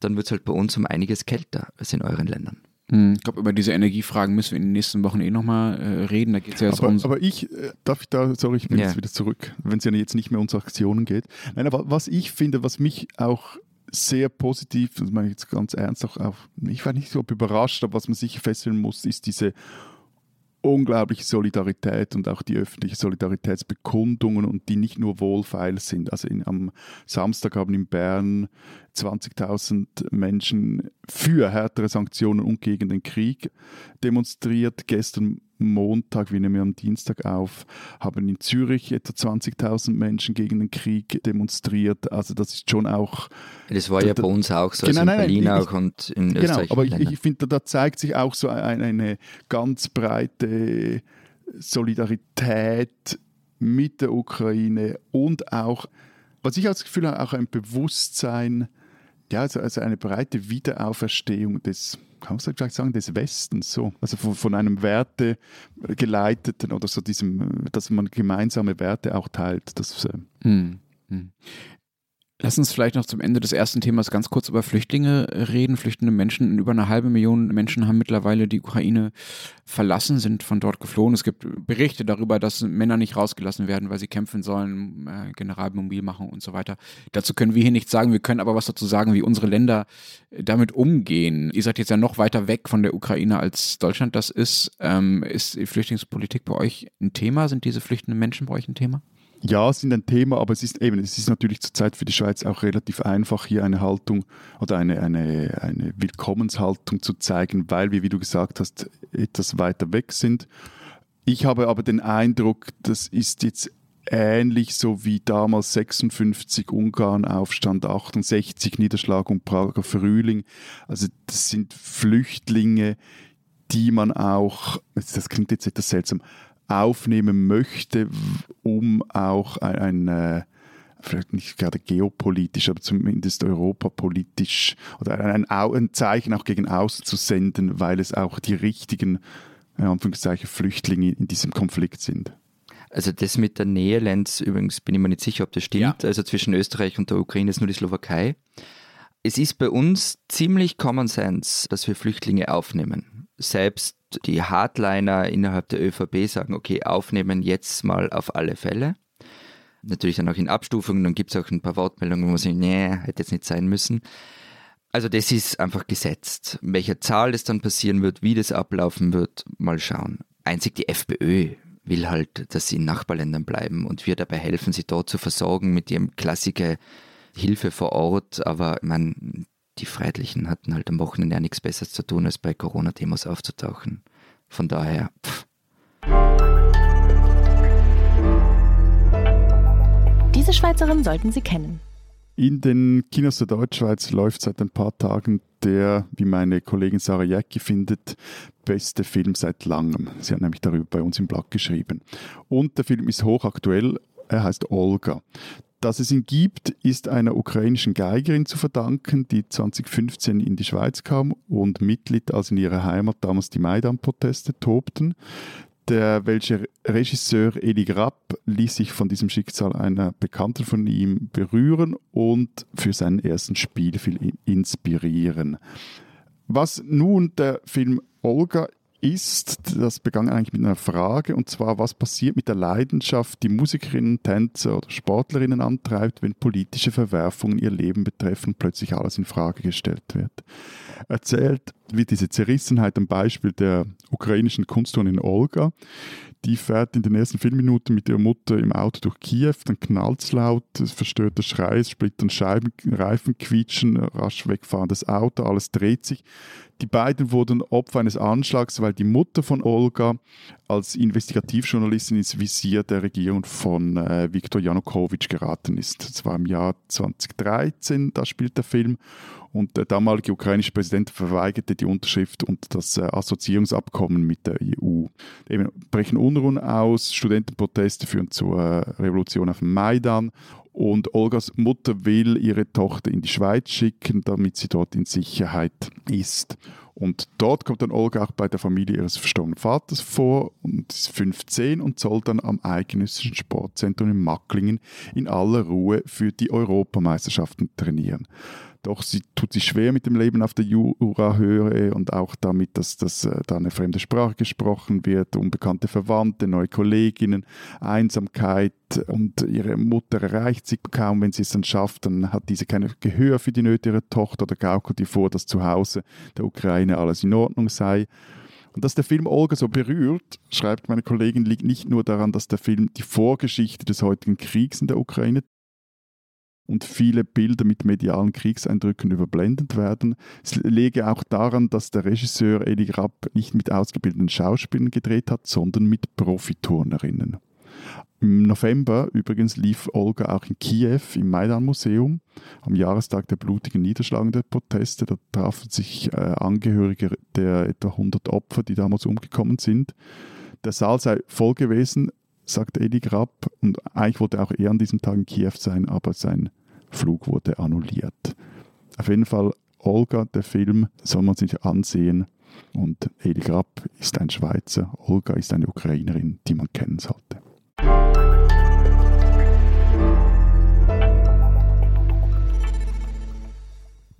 dann wird es halt bei uns um einiges kälter als in euren Ländern. Hm, Ich glaube, über diese Energiefragen müssen wir in den nächsten Wochen eh nochmal äh, reden. Da geht es ja jetzt Aber, um. aber ich, äh, darf ich da, sorry, ich bin Ja. jetzt wieder zurück, wenn es ja jetzt nicht mehr um Aktionen geht. Nein, aber was ich finde, was mich auch sehr positiv, das meine ich jetzt ganz ernst, auch, auch ich war nicht so überrascht, aber was man sicher feststellen muss, ist diese unglaubliche Solidarität und auch die öffentliche Solidaritätsbekundungen und die nicht nur wohlfeil sind. Also in, am Samstag haben in Bern 20.000 Menschen für härtere Sanktionen und gegen den Krieg demonstriert. Gestern Montag, wir nehmen am Dienstag auf, haben in Zürich etwa 20.000 Menschen gegen den Krieg demonstriert. Also das ist schon auch Das war ja Da- bei uns auch so, Genau, also in nein, Berlin ich- auch und in Genau, Österreich. aber ich, ich finde, da zeigt sich auch so eine, eine ganz breite Solidarität mit der Ukraine und auch, was ich als Gefühl habe, auch ein Bewusstsein, ja, also, also eine breite Wiederauferstehung des, kann man vielleicht sagen, des Westens, so. Also von, von einem Werte geleiteten oder so diesem, dass man gemeinsame Werte auch teilt. Das, äh, hm. Lass uns vielleicht noch zum Ende des ersten Themas ganz kurz über Flüchtlinge reden. Flüchtende Menschen, über eine halbe Million Menschen haben mittlerweile die Ukraine verlassen, sind von dort geflohen. Es gibt Berichte darüber, dass Männer nicht rausgelassen werden, weil sie kämpfen sollen, äh, Generalmobil machen und so weiter. Dazu können wir hier nichts sagen. Wir können aber was dazu sagen, wie unsere Länder damit umgehen. Ihr seid jetzt ja noch weiter weg von der Ukraine, als Deutschland das ist. Ähm, ist die Flüchtlingspolitik bei euch ein Thema? Sind diese flüchtenden Menschen bei euch ein Thema? Ja, sind ein Thema, aber es ist eben, es ist natürlich zurzeit für die Schweiz auch relativ einfach, hier eine Haltung oder eine, eine, eine Willkommenshaltung zu zeigen, weil wir, wie du gesagt hast, etwas weiter weg sind. Ich habe aber den Eindruck, das ist jetzt ähnlich so wie damals 56 Ungarn Aufstand, 68 Niederschlag und Prager Frühling. Also das sind Flüchtlinge, die man auch, das klingt jetzt etwas seltsam, aufnehmen möchte, um auch ein, ein äh, vielleicht nicht gerade geopolitisch, aber zumindest europapolitisch oder ein, ein, Zeichen auch gegen außen zu senden, weil es auch die richtigen in Anführungszeichen, Flüchtlinge in diesem Konflikt sind. Also das mit der Nähe, Lenz, übrigens bin ich mir nicht sicher, ob das stimmt. Ja. Also zwischen Österreich und der Ukraine ist nur die Slowakei. Es ist bei uns ziemlich Common Sense, dass wir Flüchtlinge aufnehmen. Selbst die Hardliner innerhalb der ÖVP sagen, okay, aufnehmen jetzt mal auf alle Fälle. Natürlich dann auch in Abstufungen, dann gibt es auch ein paar Wortmeldungen, wo man sagt, nee, hätte jetzt nicht sein müssen. Also das ist einfach gesetzt. Welcher Zahl es dann passieren wird, wie das ablaufen wird, mal schauen. Einzig die FPÖ will halt, dass sie in Nachbarländern bleiben und wir dabei helfen, sie dort zu versorgen mit ihrem Klassiker Hilfe vor Ort. Aber man, die Freiheitlichen hatten halt am Wochenende ja nichts Besseres zu tun, als bei Corona-Demos aufzutauchen. Von daher. Pff. Diese Schweizerin sollten Sie kennen. In den Kinos der Deutschschweiz läuft seit ein paar Tagen der, wie meine Kollegin Sarah Jäcki findet, beste Film seit langem. Sie hat nämlich darüber bei uns im Blog geschrieben. Und der Film ist hochaktuell. Er heißt Olga. Dass es ihn gibt, ist einer ukrainischen Geigerin zu verdanken, die 2015 in die Schweiz kam und mitlitt, als in ihrer Heimat damals die Maidan-Proteste tobten. Der welche Regisseur Eli Grapp ließ sich von diesem Schicksal einer Bekannten von ihm berühren und für seinen ersten Spielfilm inspirieren. Was nun der Film Olga ist, das begann eigentlich mit einer Frage, und zwar, was passiert mit der Leidenschaft, die Musikerinnen, Tänzer oder Sportlerinnen antreibt, wenn politische Verwerfungen ihr Leben betreffen, plötzlich alles in Frage gestellt wird. Erzählt wird diese Zerrissenheit am Beispiel der ukrainischen Kunstturnerin Olga, die fährt in den ersten vier Minuten mit ihrer Mutter im Auto durch Kiew, dann knallt es laut, es verstört der Schrei, es splittern Scheiben, Reifen quietschen, rasch wegfahrendes Auto, alles dreht sich. Die beiden wurden Opfer eines Anschlags, weil die Mutter von Olga als Investigativjournalistin ins Visier der Regierung von äh, Viktor Janukowitsch geraten ist. Das war im Jahr 2013, da spielt der Film. Und der damalige ukrainische Präsident verweigerte die Unterschrift und das äh, Assoziierungsabkommen mit der EU. Eben brechen Unruhen aus, Studentenproteste führen zur äh, Revolution auf dem Maidan und Olgas Mutter will ihre Tochter in die Schweiz schicken, damit sie dort in Sicherheit ist. Und dort kommt dann Olga auch bei der Familie ihres verstorbenen Vaters vor und ist 15 und soll dann am Eidgenössischen Sportzentrum in Macklingen in aller Ruhe für die Europameisterschaften trainieren. Doch sie tut sich schwer mit dem Leben auf der Jura-Höhe und auch damit, dass, dass äh, da eine fremde Sprache gesprochen wird, unbekannte Verwandte, neue Kolleginnen, Einsamkeit und ihre Mutter erreicht sie kaum. Wenn sie es dann schafft, dann hat diese kein Gehör für die Nöte ihrer Tochter oder gaukelt ihr vor, dass zu Hause der Ukraine alles in Ordnung sei. Und dass der Film Olga so berührt, schreibt meine Kollegin, liegt nicht nur daran, dass der Film die Vorgeschichte des heutigen Kriegs in der Ukraine und viele Bilder mit medialen Kriegseindrücken überblendet werden. Es lege auch daran, dass der Regisseur Eli Rapp nicht mit ausgebildeten Schauspielern gedreht hat, sondern mit Profiturnerinnen. Im November übrigens lief Olga auch in Kiew im Maidan-Museum am Jahrestag der blutigen Niederschlagung der Proteste. Da trafen sich äh, Angehörige der etwa 100 Opfer, die damals umgekommen sind. Der Saal sei voll gewesen sagt Eli Grapp. Und eigentlich wollte auch er an diesem Tag in Kiew sein, aber sein Flug wurde annulliert. Auf jeden Fall, Olga, der Film, soll man sich ansehen. Und Eli Grapp ist ein Schweizer, Olga ist eine Ukrainerin, die man kennen sollte.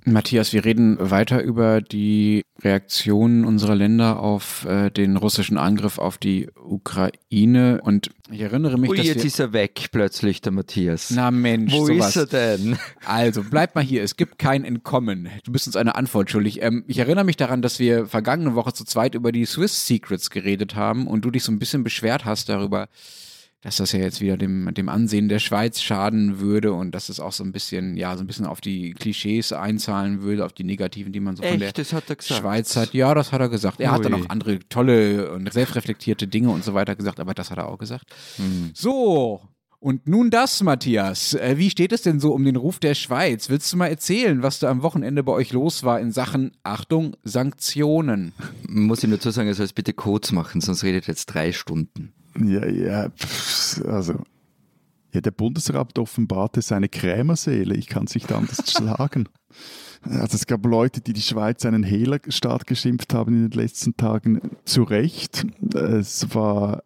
Matthias, wir reden weiter über die Reaktionen unserer Länder auf äh, den russischen Angriff auf die Ukraine. Und ich erinnere mich, Ui, dass jetzt ist er weg plötzlich, der Matthias. na Mensch, Wo sowas. ist er denn? Also, bleib mal hier. Es gibt kein Entkommen. Du bist uns eine Antwort schuldig. Ähm, ich erinnere mich daran, dass wir vergangene Woche zu zweit über die Swiss Secrets geredet haben und du dich so ein bisschen beschwert hast darüber, dass das ja jetzt wieder dem, dem Ansehen der Schweiz schaden würde und dass es auch so ein bisschen, ja, so ein bisschen auf die Klischees einzahlen würde, auf die negativen, die man so von der Echt, das hat er gesagt. Schweiz hat. Ja, das hat er gesagt. Er hat dann Ui. auch andere tolle und selbstreflektierte Dinge und so weiter gesagt, aber das hat er auch gesagt. Hm. So. Und nun das, Matthias. Äh, Wie steht es denn so um den Ruf der Schweiz? Willst du mal erzählen, was da am Wochenende bei euch los war in Sachen, Achtung, Sanktionen? Muss ich nur dazu sagen, er soll es bitte kurz machen, sonst redet jetzt drei Stunden. Ja, ja, also. Ja, der Bundesrat offenbarte seine Krämerseele. Ich kann es nicht anders [laughs] schlagen. Also es gab Leute, die die Schweiz einen Hehlerstaat geschimpft haben in den letzten Tagen. Zu Recht. Es war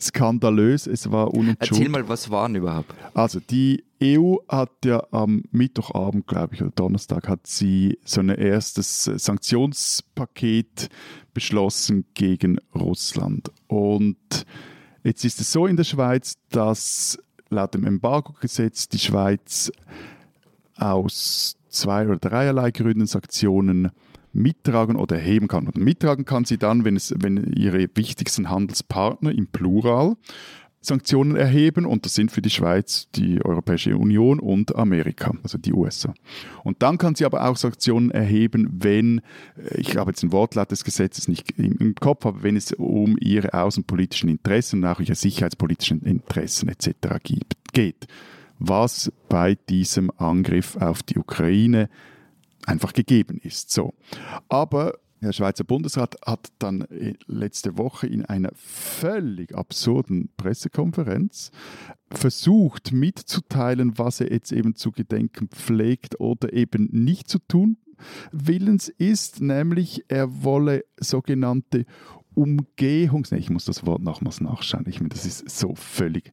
skandalös, es war Erzähl unentschuldigt. mal, was waren überhaupt? Also die EU hat ja am Mittwochabend, glaube ich, oder Donnerstag, hat sie so ein erstes Sanktionspaket beschlossen gegen Russland. Und jetzt ist es so in der Schweiz, dass laut dem Embargo-Gesetz die Schweiz aus zwei oder dreierlei Gründen Sanktionen mittragen oder erheben kann. Und mittragen kann sie dann, wenn, es, wenn ihre wichtigsten Handelspartner im Plural Sanktionen erheben und das sind für die Schweiz die Europäische Union und Amerika, also die USA. Und dann kann sie aber auch Sanktionen erheben, wenn, äh, ich habe jetzt den Wortlaut des Gesetzes nicht im Kopf, aber wenn es um ihre außenpolitischen Interessen und auch ihre sicherheitspolitischen Interessen etc. gibt, geht, was bei diesem Angriff auf die Ukraine einfach gegeben ist. So. Aber der Schweizer Bundesrat hat dann letzte Woche in einer völlig absurden Pressekonferenz versucht mitzuteilen, was er jetzt eben zu gedenken pflegt oder eben nicht zu tun willens ist, nämlich er wolle sogenannte Umgehungs... Nee, ich muss das Wort nochmals nachschauen. Ich meine, das ist so völlig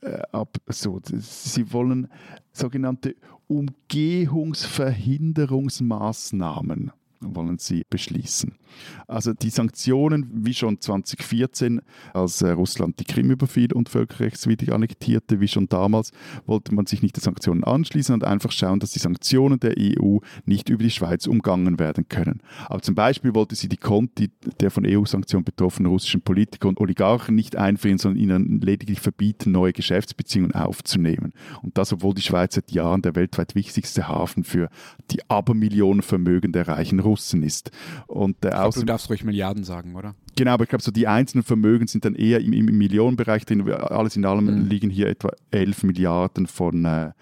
äh, absurd. Sie wollen sogenannte Umgehungsverhinderungsmaßnahmen wollen sie beschließen. Also die Sanktionen, wie schon 2014, als äh, Russland die Krim überfiel und völkerrechtswidrig annektierte, wie schon damals, wollte man sich nicht den Sanktionen anschließen und einfach schauen, dass die Sanktionen der EU nicht über die Schweiz umgangen werden können. Aber zum Beispiel wollte sie die Konti der von EU-Sanktionen betroffenen russischen Politiker und Oligarchen nicht einfrieren, sondern ihnen lediglich verbieten, neue Geschäftsbeziehungen aufzunehmen. Und das, obwohl die Schweiz seit Jahren der weltweit wichtigste Hafen für die Abermillionen Vermögen der reichen Russen ist. Und der glaub, Außen du darfst ruhig Milliarden sagen, oder? Genau, aber ich glaube, so die einzelnen Vermögen sind dann eher im, im Millionenbereich drin. Alles in allem Mhm. liegen hier etwa 11 Milliarden von äh,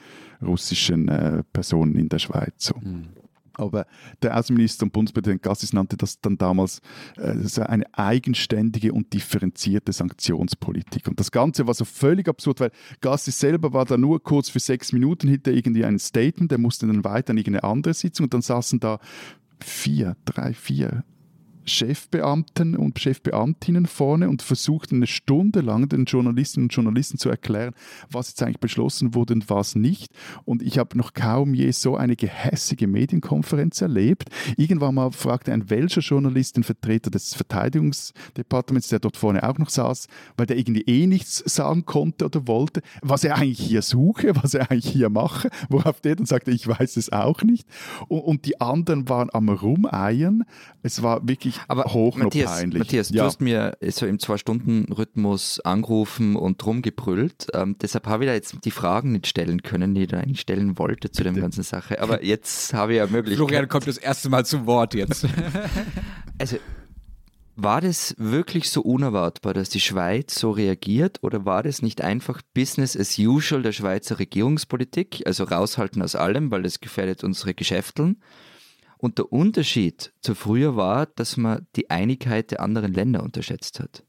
russischen äh, Personen in der Schweiz. So. Mhm. Aber der Außenminister und Bundespräsident Gassis nannte das dann damals äh, eine eigenständige und differenzierte Sanktionspolitik. Und das Ganze war so völlig absurd, weil Gassis selber war da nur kurz für sechs Minuten, hielt er irgendwie ein Statement, der musste dann weiter an irgendeine andere Sitzung und dann saßen da vier, drei, vier Chefbeamten und Chefbeamtinnen vorne und versuchten eine Stunde lang den Journalistinnen und Journalisten zu erklären, was jetzt eigentlich beschlossen wurde und was nicht. Und ich habe noch kaum je so eine gehässige Medienkonferenz erlebt. Irgendwann mal fragte ein welcher Journalist den Vertreter des Verteidigungsdepartements, der dort vorne auch noch saß, weil der irgendwie eh nichts sagen konnte oder wollte, was er eigentlich hier suche, was er eigentlich hier mache, worauf der dann sagte, ich weiß es auch nicht. Und, und die anderen waren am Rumeiern. Es war wirklich Aber hoch noch Matthias, peinlich. Matthias ja. du hast mir so im Zwei-Stunden-Rhythmus angerufen und drum gebrüllt. Ähm, deshalb habe ich da jetzt die Fragen nicht stellen können, die ich da eigentlich stellen wollte zu der ganzen Sache. Aber jetzt habe ich ja Möglichkeit. Florian kommt das erste Mal zu Wort jetzt. [laughs] Also war das wirklich so unerwartbar, dass die Schweiz so reagiert oder war das nicht einfach Business as usual der Schweizer Regierungspolitik, also raushalten aus allem, weil das gefährdet unsere Geschäfteln? Und der Unterschied zu früher war, dass man die Einigkeit der anderen Länder unterschätzt hat.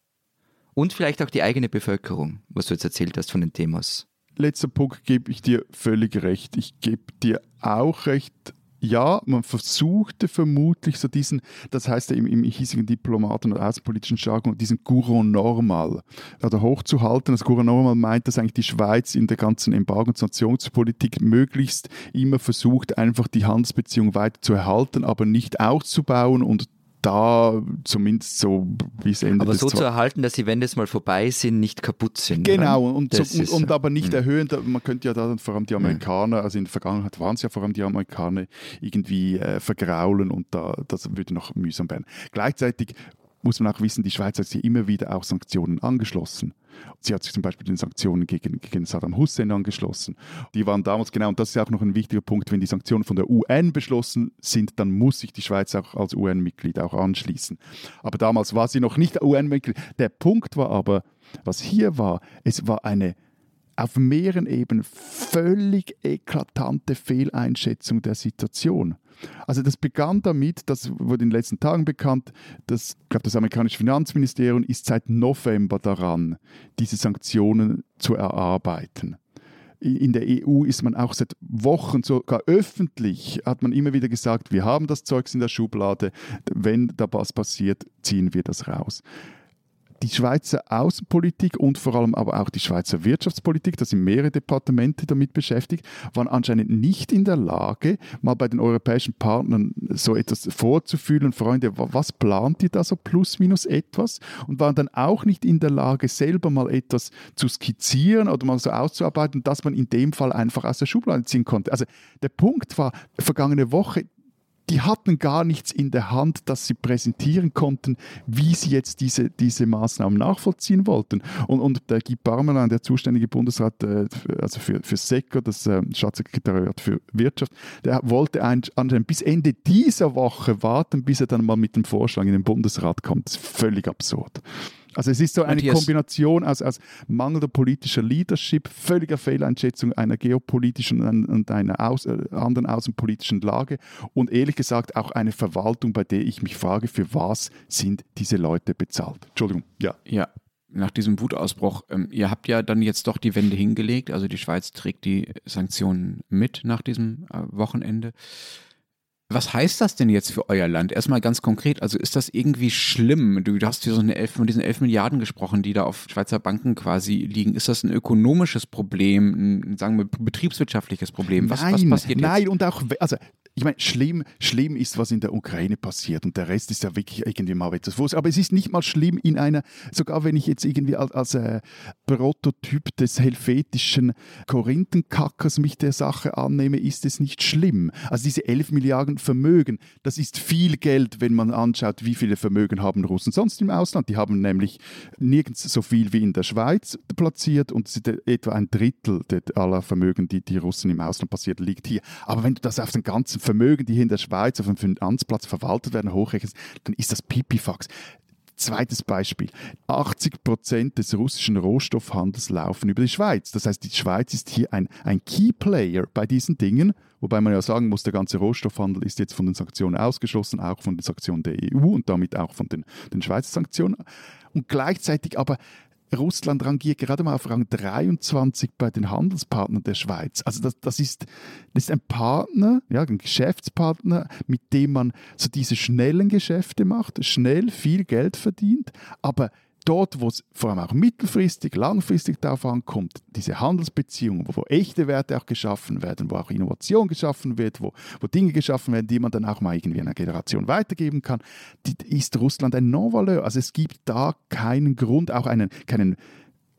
Und vielleicht auch die eigene Bevölkerung, was du jetzt erzählt hast von den Themas. Letzter Punkt gebe ich dir völlig recht. Ich gebe dir auch recht, ja, man versuchte vermutlich so diesen, das heißt im, im hiesigen Diplomaten- und außenpolitischen Jargon, diesen Courant normal oder hochzuhalten. Das Courant normal meint, dass eigentlich die Schweiz in der ganzen Embargo- und Sanktionspolitik möglichst immer versucht, einfach die Handelsbeziehung weiter zu erhalten, aber nicht auszubauen und da zumindest so bis Ende Aber so zu erhalten, dass sie, wenn das mal vorbei sind, nicht kaputt sind. Genau, und, so, und, und aber nicht Mhm. erhöhen. Da- Man könnte ja da vor allem die Amerikaner, also in der Vergangenheit waren es ja vor allem die Amerikaner, irgendwie äh, vergraulen und da, das würde noch mühsam werden. Gleichzeitig muss man auch wissen, die Schweiz hat sich immer wieder auch Sanktionen angeschlossen. Sie hat sich zum Beispiel den Sanktionen gegen, gegen Saddam Hussein angeschlossen. Die waren damals genau, und das ist auch noch ein wichtiger Punkt, wenn die Sanktionen von der UN beschlossen sind, dann muss sich die Schweiz auch als UN-Mitglied auch anschließen. Aber damals war sie noch nicht UN-Mitglied. Der Punkt war aber, was hier war, es war eine auf mehreren Ebenen völlig eklatante Fehleinschätzung der Situation. Also das begann damit, das wurde in den letzten Tagen bekannt, dass glaube, das amerikanische Finanzministerium ist seit November daran, diese Sanktionen zu erarbeiten. In der EU ist man auch seit Wochen, sogar öffentlich, hat man immer wieder gesagt, wir haben das Zeugs in der Schublade, wenn da was passiert, ziehen wir das raus die Schweizer Außenpolitik und vor allem aber auch die Schweizer Wirtschaftspolitik, da sind mehrere Departemente damit beschäftigt, waren anscheinend nicht in der Lage, mal bei den europäischen Partnern so etwas vorzufühlen, Freunde, wa- was plant ihr da so plus minus etwas? Und waren dann auch nicht in der Lage, selber mal etwas zu skizzieren oder mal so auszuarbeiten, dass man in dem Fall einfach aus der Schublade ziehen konnte. Also der Punkt war, vergangene Woche, die hatten gar nichts in der Hand, dass sie präsentieren konnten, wie sie jetzt diese, diese Maßnahmen nachvollziehen wollten. Und, und der Guy Parmelin, der zuständige Bundesrat äh, also für, für SECO, das äh, Staatssekretariat für Wirtschaft, der wollte ein- anscheinend bis Ende dieser Woche warten, bis er dann mal mit dem Vorschlag in den Bundesrat kommt. Das ist völlig absurd. Also es ist so eine. Kombination aus, aus mangelnder politischer Leadership, völliger Fehleinschätzung einer geopolitischen und und einer aus, äh, anderen außenpolitischen Lage und ehrlich gesagt auch eine Verwaltung, bei der ich mich frage, für was sind diese Leute bezahlt? Entschuldigung, ja. Ja, nach diesem Wutausbruch, ähm, ihr habt ja dann jetzt doch die Wende hingelegt, also die Schweiz trägt die Sanktionen mit nach diesem äh, Wochenende. Was heißt das denn jetzt für euer Land? Erstmal ganz konkret, also ist das irgendwie schlimm? Du hast hier so eine elf, von diesen 11 Milliarden gesprochen, die da auf Schweizer Banken quasi liegen. Ist das ein ökonomisches Problem, ein, sagen wir, betriebswirtschaftliches Problem? Was, nein, was passiert nein, jetzt? und auch, also ich meine, schlimm, schlimm ist, was in der Ukraine passiert und der Rest ist ja wirklich irgendwie mal etwas Fuß. Aber es ist nicht mal schlimm in einer, sogar wenn ich jetzt irgendwie als, als äh, Prototyp des helvetischen Korinthenkackers mich der Sache annehme, ist es nicht schlimm. Also diese 11 Milliarden Vermögen, das ist viel Geld, wenn man anschaut, wie viele Vermögen haben Russen sonst im Ausland. Die haben nämlich nirgends so viel wie in der Schweiz platziert und etwa ein Drittel aller Vermögen, die die Russen im Ausland passiert, liegt hier. Aber wenn du das auf den ganzen Vermögen, die hier in der Schweiz auf dem Finanzplatz verwaltet werden, hochrechnest, dann ist das Pipifax. Zweites Beispiel. 80 Prozent des russischen Rohstoffhandels laufen über die Schweiz. Das heißt, die Schweiz ist hier ein, ein Key Player bei diesen Dingen, wobei man ja sagen muss, der ganze Rohstoffhandel ist jetzt von den Sanktionen ausgeschlossen, auch von den Sanktionen der EU und damit auch von den, den Schweizer Sanktionen. Und gleichzeitig aber Russland rangiert gerade mal auf Rang 23 bei den Handelspartnern der Schweiz. Also das, das, ist, das ist ein Partner, ja, ein Geschäftspartner, mit dem man so diese schnellen Geschäfte macht, schnell viel Geld verdient, aber dort, wo es vor allem auch mittelfristig, langfristig darauf ankommt, diese Handelsbeziehungen, wo, wo echte Werte auch geschaffen werden, wo auch Innovation geschaffen wird, wo, wo Dinge geschaffen werden, die man dann auch mal irgendwie einer Generation weitergeben kann, die, ist Russland ein Non-Valeur. Also es gibt da keinen Grund, auch einen, keinen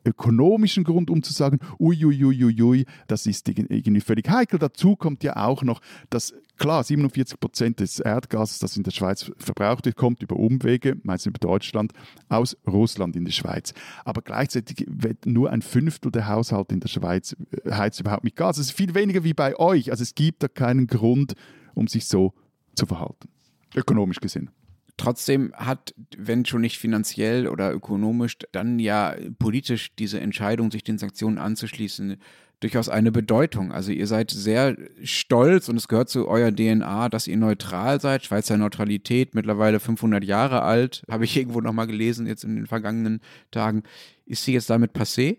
ökonomischen Grund, um zu sagen, uiuiuiui, das ist irgendwie völlig heikel. Dazu kommt ja auch noch, dass klar, 47 Prozent des Erdgases, das in der Schweiz verbraucht wird, kommt über Umwege, meistens über Deutschland, aus Russland in die Schweiz. Aber gleichzeitig wird nur ein Fünftel der Haushalte in der Schweiz äh, heizt überhaupt mit Gas. Das ist viel weniger wie bei euch. Also es gibt da keinen Grund, um sich so zu verhalten. Ökonomisch gesehen. Trotzdem hat, wenn schon nicht finanziell oder ökonomisch, dann ja politisch diese Entscheidung, sich den Sanktionen anzuschließen, durchaus eine Bedeutung. Also ihr seid sehr stolz und es gehört zu eurer DNA, dass ihr neutral seid. Schweizer Neutralität, mittlerweile 500 Jahre alt, habe ich irgendwo nochmal gelesen jetzt in den vergangenen Tagen. Ist sie jetzt damit passé?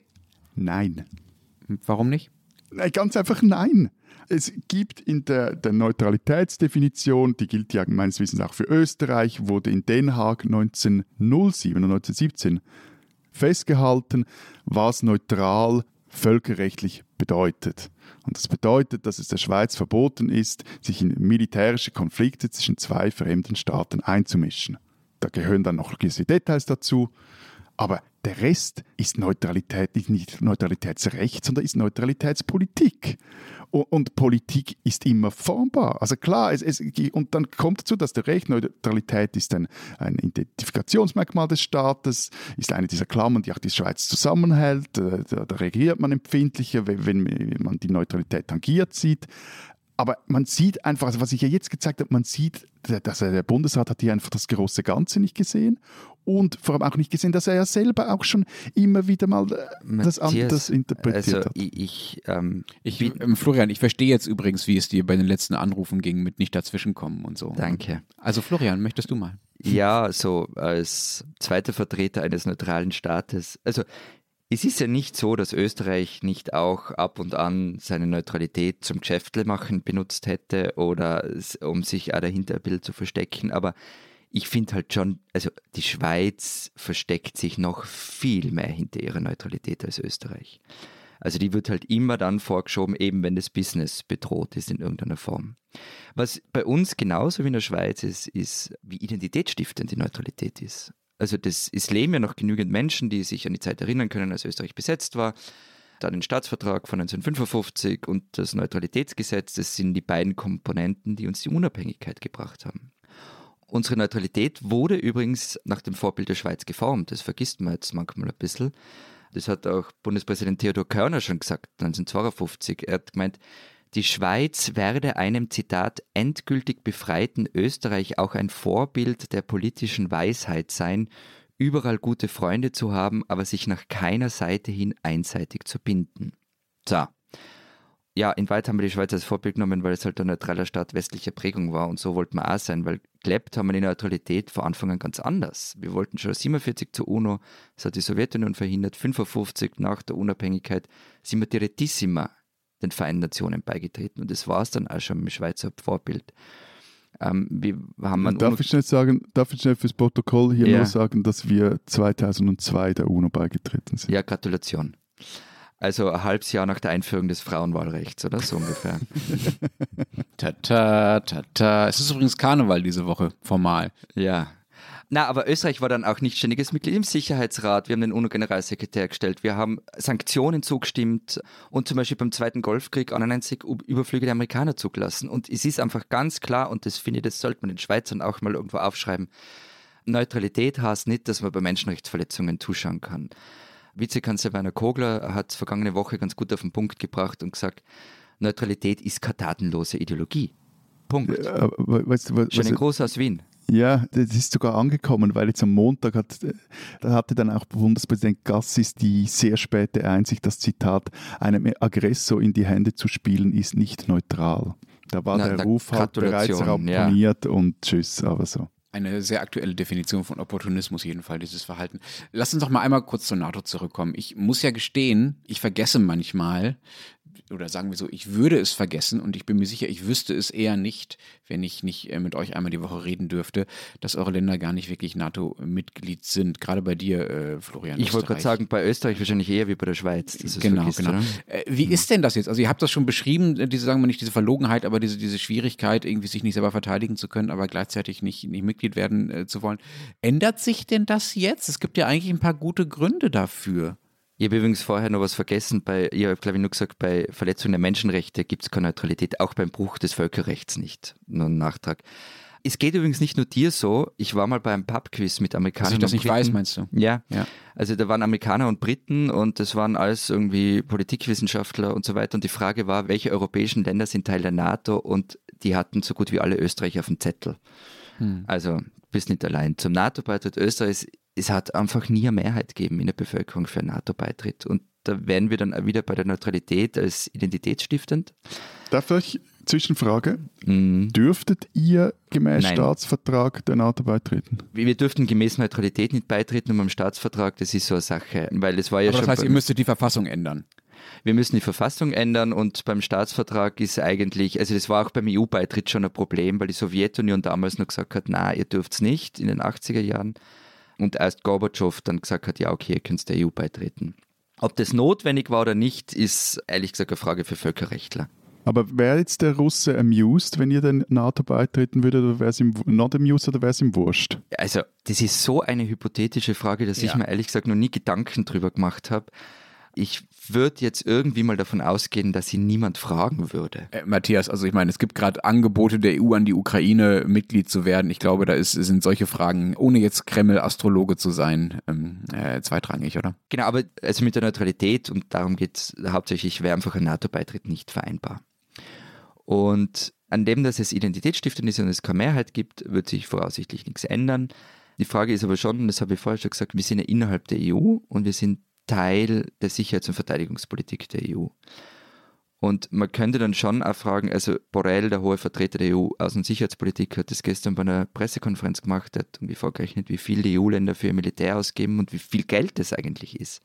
Nein. Warum nicht? Ganz einfach nein. Es gibt in der, der, Neutralitätsdefinition, die gilt ja meines Wissens auch für Österreich, wurde in Den Haag 1907 und 1917 festgehalten, was neutral völkerrechtlich bedeutet. Und das bedeutet, dass es der Schweiz verboten ist, sich in militärische Konflikte zwischen zwei fremden Staaten einzumischen. Da gehören dann noch gewisse Details dazu. Aber der Rest ist Neutralität, nicht Neutralitätsrecht, sondern ist Neutralitätspolitik. Und, und Politik ist immer formbar. Also klar, es, es, und dann kommt dazu, dass der Recht, Neutralität ist ein, ein Identifikationsmerkmal des Staates, ist eine dieser Klammern, die auch die Schweiz zusammenhält. Äh, da, da reagiert man empfindlicher, wenn, wenn man die Neutralität tangiert sieht. Aber man sieht einfach, also was ich ja jetzt gezeigt habe, man sieht, dass der Bundesrat hat hier einfach das große Ganze nicht gesehen und vor allem auch nicht gesehen, dass er ja selber auch schon immer wieder mal äh, Matthias, das anders interpretiert also hat. Ich, ähm, ich, ähm, Florian, ich verstehe jetzt übrigens, wie es dir bei den letzten Anrufen ging mit nicht dazwischenkommen und so. Danke. Also Florian, möchtest du mal? Ja, so als zweiter Vertreter eines neutralen Staates. Also es ist ja nicht so, dass Österreich nicht auch ab und an seine Neutralität zum Geschäftle machen benutzt hätte oder um sich auch dahinter ein bisschen zu verstecken, aber ich finde halt schon, also die Schweiz versteckt sich noch viel mehr hinter ihrer Neutralität als Österreich. Also die wird halt immer dann vorgeschoben, eben wenn das Business bedroht ist in irgendeiner Form. Was bei uns genauso wie in der Schweiz ist, ist, wie identitätsstiftend die Neutralität ist. Also das, es leben ja noch genügend Menschen, die sich an die Zeit erinnern können, als Österreich besetzt war. Da den Staatsvertrag von 1955 und das Neutralitätsgesetz, das sind die beiden Komponenten, die uns die Unabhängigkeit gebracht haben. Unsere Neutralität wurde übrigens nach dem Vorbild der Schweiz geformt. Das vergisst man jetzt manchmal ein bisschen. Das hat auch Bundespräsident Theodor Körner schon gesagt, 1952. Er hat gemeint, die Schweiz werde einem Zitat endgültig befreiten Österreich auch ein Vorbild der politischen Weisheit sein, überall gute Freunde zu haben, aber sich nach keiner Seite hin einseitig zu binden. So. Ja, in weit haben wir die Schweiz als Vorbild genommen, weil es halt ein neutraler Staat westlicher Prägung war und so wollten wir auch sein, weil gelebt haben wir die Neutralität vor Anfang an ganz anders. Wir wollten schon 47 zur UNO, das hat die Sowjetunion verhindert, 55 nach der Unabhängigkeit sind wir direttissima den Vereinten Nationen beigetreten. Und das war es dann auch schon mit dem Schweizer Vorbild. Ähm, wir haben darf, ich schnell sagen, darf ich schnell fürs Protokoll hier ja. nur sagen, dass wir 2002 der UNO beigetreten sind? Ja, Gratulation. Also ein halbes Jahr nach der Einführung des Frauenwahlrechts, oder so ungefähr. [laughs] tata, tata. Es ist übrigens Karneval diese Woche, formal. Ja, na, aber Österreich war dann auch nicht ständiges Mitglied im Sicherheitsrat. Wir haben den UNO-Generalsekretär gestellt. Wir haben Sanktionen zugestimmt und zum Beispiel beim Zweiten Golfkrieg 91 Überflüge der Amerikaner zugelassen. Und es ist einfach ganz klar, und das finde ich, das sollte man den Schweizern auch mal irgendwo aufschreiben. Neutralität heißt nicht, dass man bei Menschenrechtsverletzungen zuschauen kann. Vizekanzler Werner Kogler hat vergangene Woche ganz gut auf den Punkt gebracht und gesagt, Neutralität ist keine tatenlose Ideologie. Punkt. Ja, weißt du, was, Schon ein Groß aus Wien. Ja, das ist sogar angekommen, weil jetzt am Montag hat, da hatte dann auch Bundespräsident Gassis die sehr späte Einsicht, das Zitat, einem Aggressor in die Hände zu spielen, ist nicht neutral. Da war Na, der Ruf halt bereits ramponiert ja. und tschüss, aber so eine sehr aktuelle Definition von Opportunismus jedenfalls, dieses Verhalten. Lass uns doch mal einmal kurz zur NATO zurückkommen. Ich muss ja gestehen, ich vergesse manchmal, oder sagen wir so, ich würde es vergessen und ich bin mir sicher, ich wüsste es eher nicht, wenn ich nicht äh, mit euch einmal die Woche reden dürfte, dass eure Länder gar nicht wirklich NATO-Mitglied sind. Gerade bei dir, äh, Florian. Ich wollte gerade sagen, bei Österreich wahrscheinlich eher wie bei der Schweiz. genau, vergisst, genau. Äh, wie ist denn das jetzt? Also ihr habt das schon beschrieben, äh, diese, sagen wir nicht diese Verlogenheit, aber diese, diese Schwierigkeit, irgendwie sich nicht selber verteidigen zu können, aber gleichzeitig nicht, nicht Mitglied werden äh, zu wollen. Ändert sich denn das jetzt? Es gibt ja eigentlich ein paar gute Gründe dafür. Ich habe übrigens vorher noch was vergessen. Bei, ich habe, glaube ich, nur gesagt, bei Verletzung der Menschenrechte gibt es keine Neutralität, auch beim Bruch des Völkerrechts nicht. Nur ein Nachtrag. Es geht übrigens nicht nur dir so. Ich war mal beim Pubquiz mit Amerikanern. Dass ich das nicht weiß, meinst du? Ja. ja. Also da waren Amerikaner und Briten und das waren alles irgendwie Politikwissenschaftler und so weiter. Und die Frage war, welche europäischen Länder sind Teil der NATO? Und die hatten so gut wie alle Österreich auf dem Zettel. Hm. Also bist nicht allein. Zum NATO-Beitritt Österreichs es hat einfach nie eine Mehrheit gegeben in der Bevölkerung für einen NATO-Beitritt. Und da wären wir dann wieder bei der Neutralität als identitätsstiftend. Darf ich Zwischenfrage? Mm. Dürftet ihr gemäß Nein. Staatsvertrag der NATO beitreten? Wir dürften gemäß Neutralität nicht beitreten, um am Staatsvertrag, das ist so eine Sache. Weil es war ja Aber das heißt, ihr müsstet die Verfassung ändern? wir müssen die Verfassung ändern und beim Staatsvertrag ist eigentlich, also das war auch beim EU-Beitritt schon ein Problem, weil die Sowjetunion damals noch gesagt hat, na, ihr dürft es nicht in den 80er Jahren. Und erst Gorbatschow dann gesagt hat, ja, okay, ihr könnt der EU beitreten. Ob das notwendig war oder nicht, ist ehrlich gesagt eine Frage für Völkerrechtler. Aber wäre jetzt der Russe amused, wenn ihr den NATO beitreten würdet, oder wäre es ihm not amused oder wäre es ihm wurscht? Also, das ist so eine hypothetische Frage, dass ja. ich mir ehrlich gesagt noch nie Gedanken drüber gemacht habe. Ich würde jetzt irgendwie mal davon ausgehen, dass sie niemand fragen würde. Äh, Matthias, also ich meine, es gibt gerade Angebote der EU an die Ukraine, Mitglied zu werden. Ich glaube, da ist, sind solche Fragen, ohne jetzt Kreml-Astrologe zu sein, ähm, äh, zweitrangig, oder? Genau, aber also mit der Neutralität, und darum geht es hauptsächlich, wäre einfach ein NATO-Beitritt nicht vereinbar. Und an dem, dass es identitätsstiftend ist und es keine Mehrheit gibt, wird sich voraussichtlich nichts ändern. Die Frage ist aber schon, und das habe ich vorher schon gesagt, wir sind ja innerhalb der EU und wir sind Teil der Sicherheits- und Verteidigungspolitik der EU. Und man könnte dann schon auch fragen, also Borrell, der hohe Vertreter der EU-Außen- und Sicherheitspolitik, hat das gestern bei einer Pressekonferenz gemacht, hat irgendwie vorgerechnet, wie viel die EU-Länder für ihr Militär ausgeben und wie viel Geld das eigentlich ist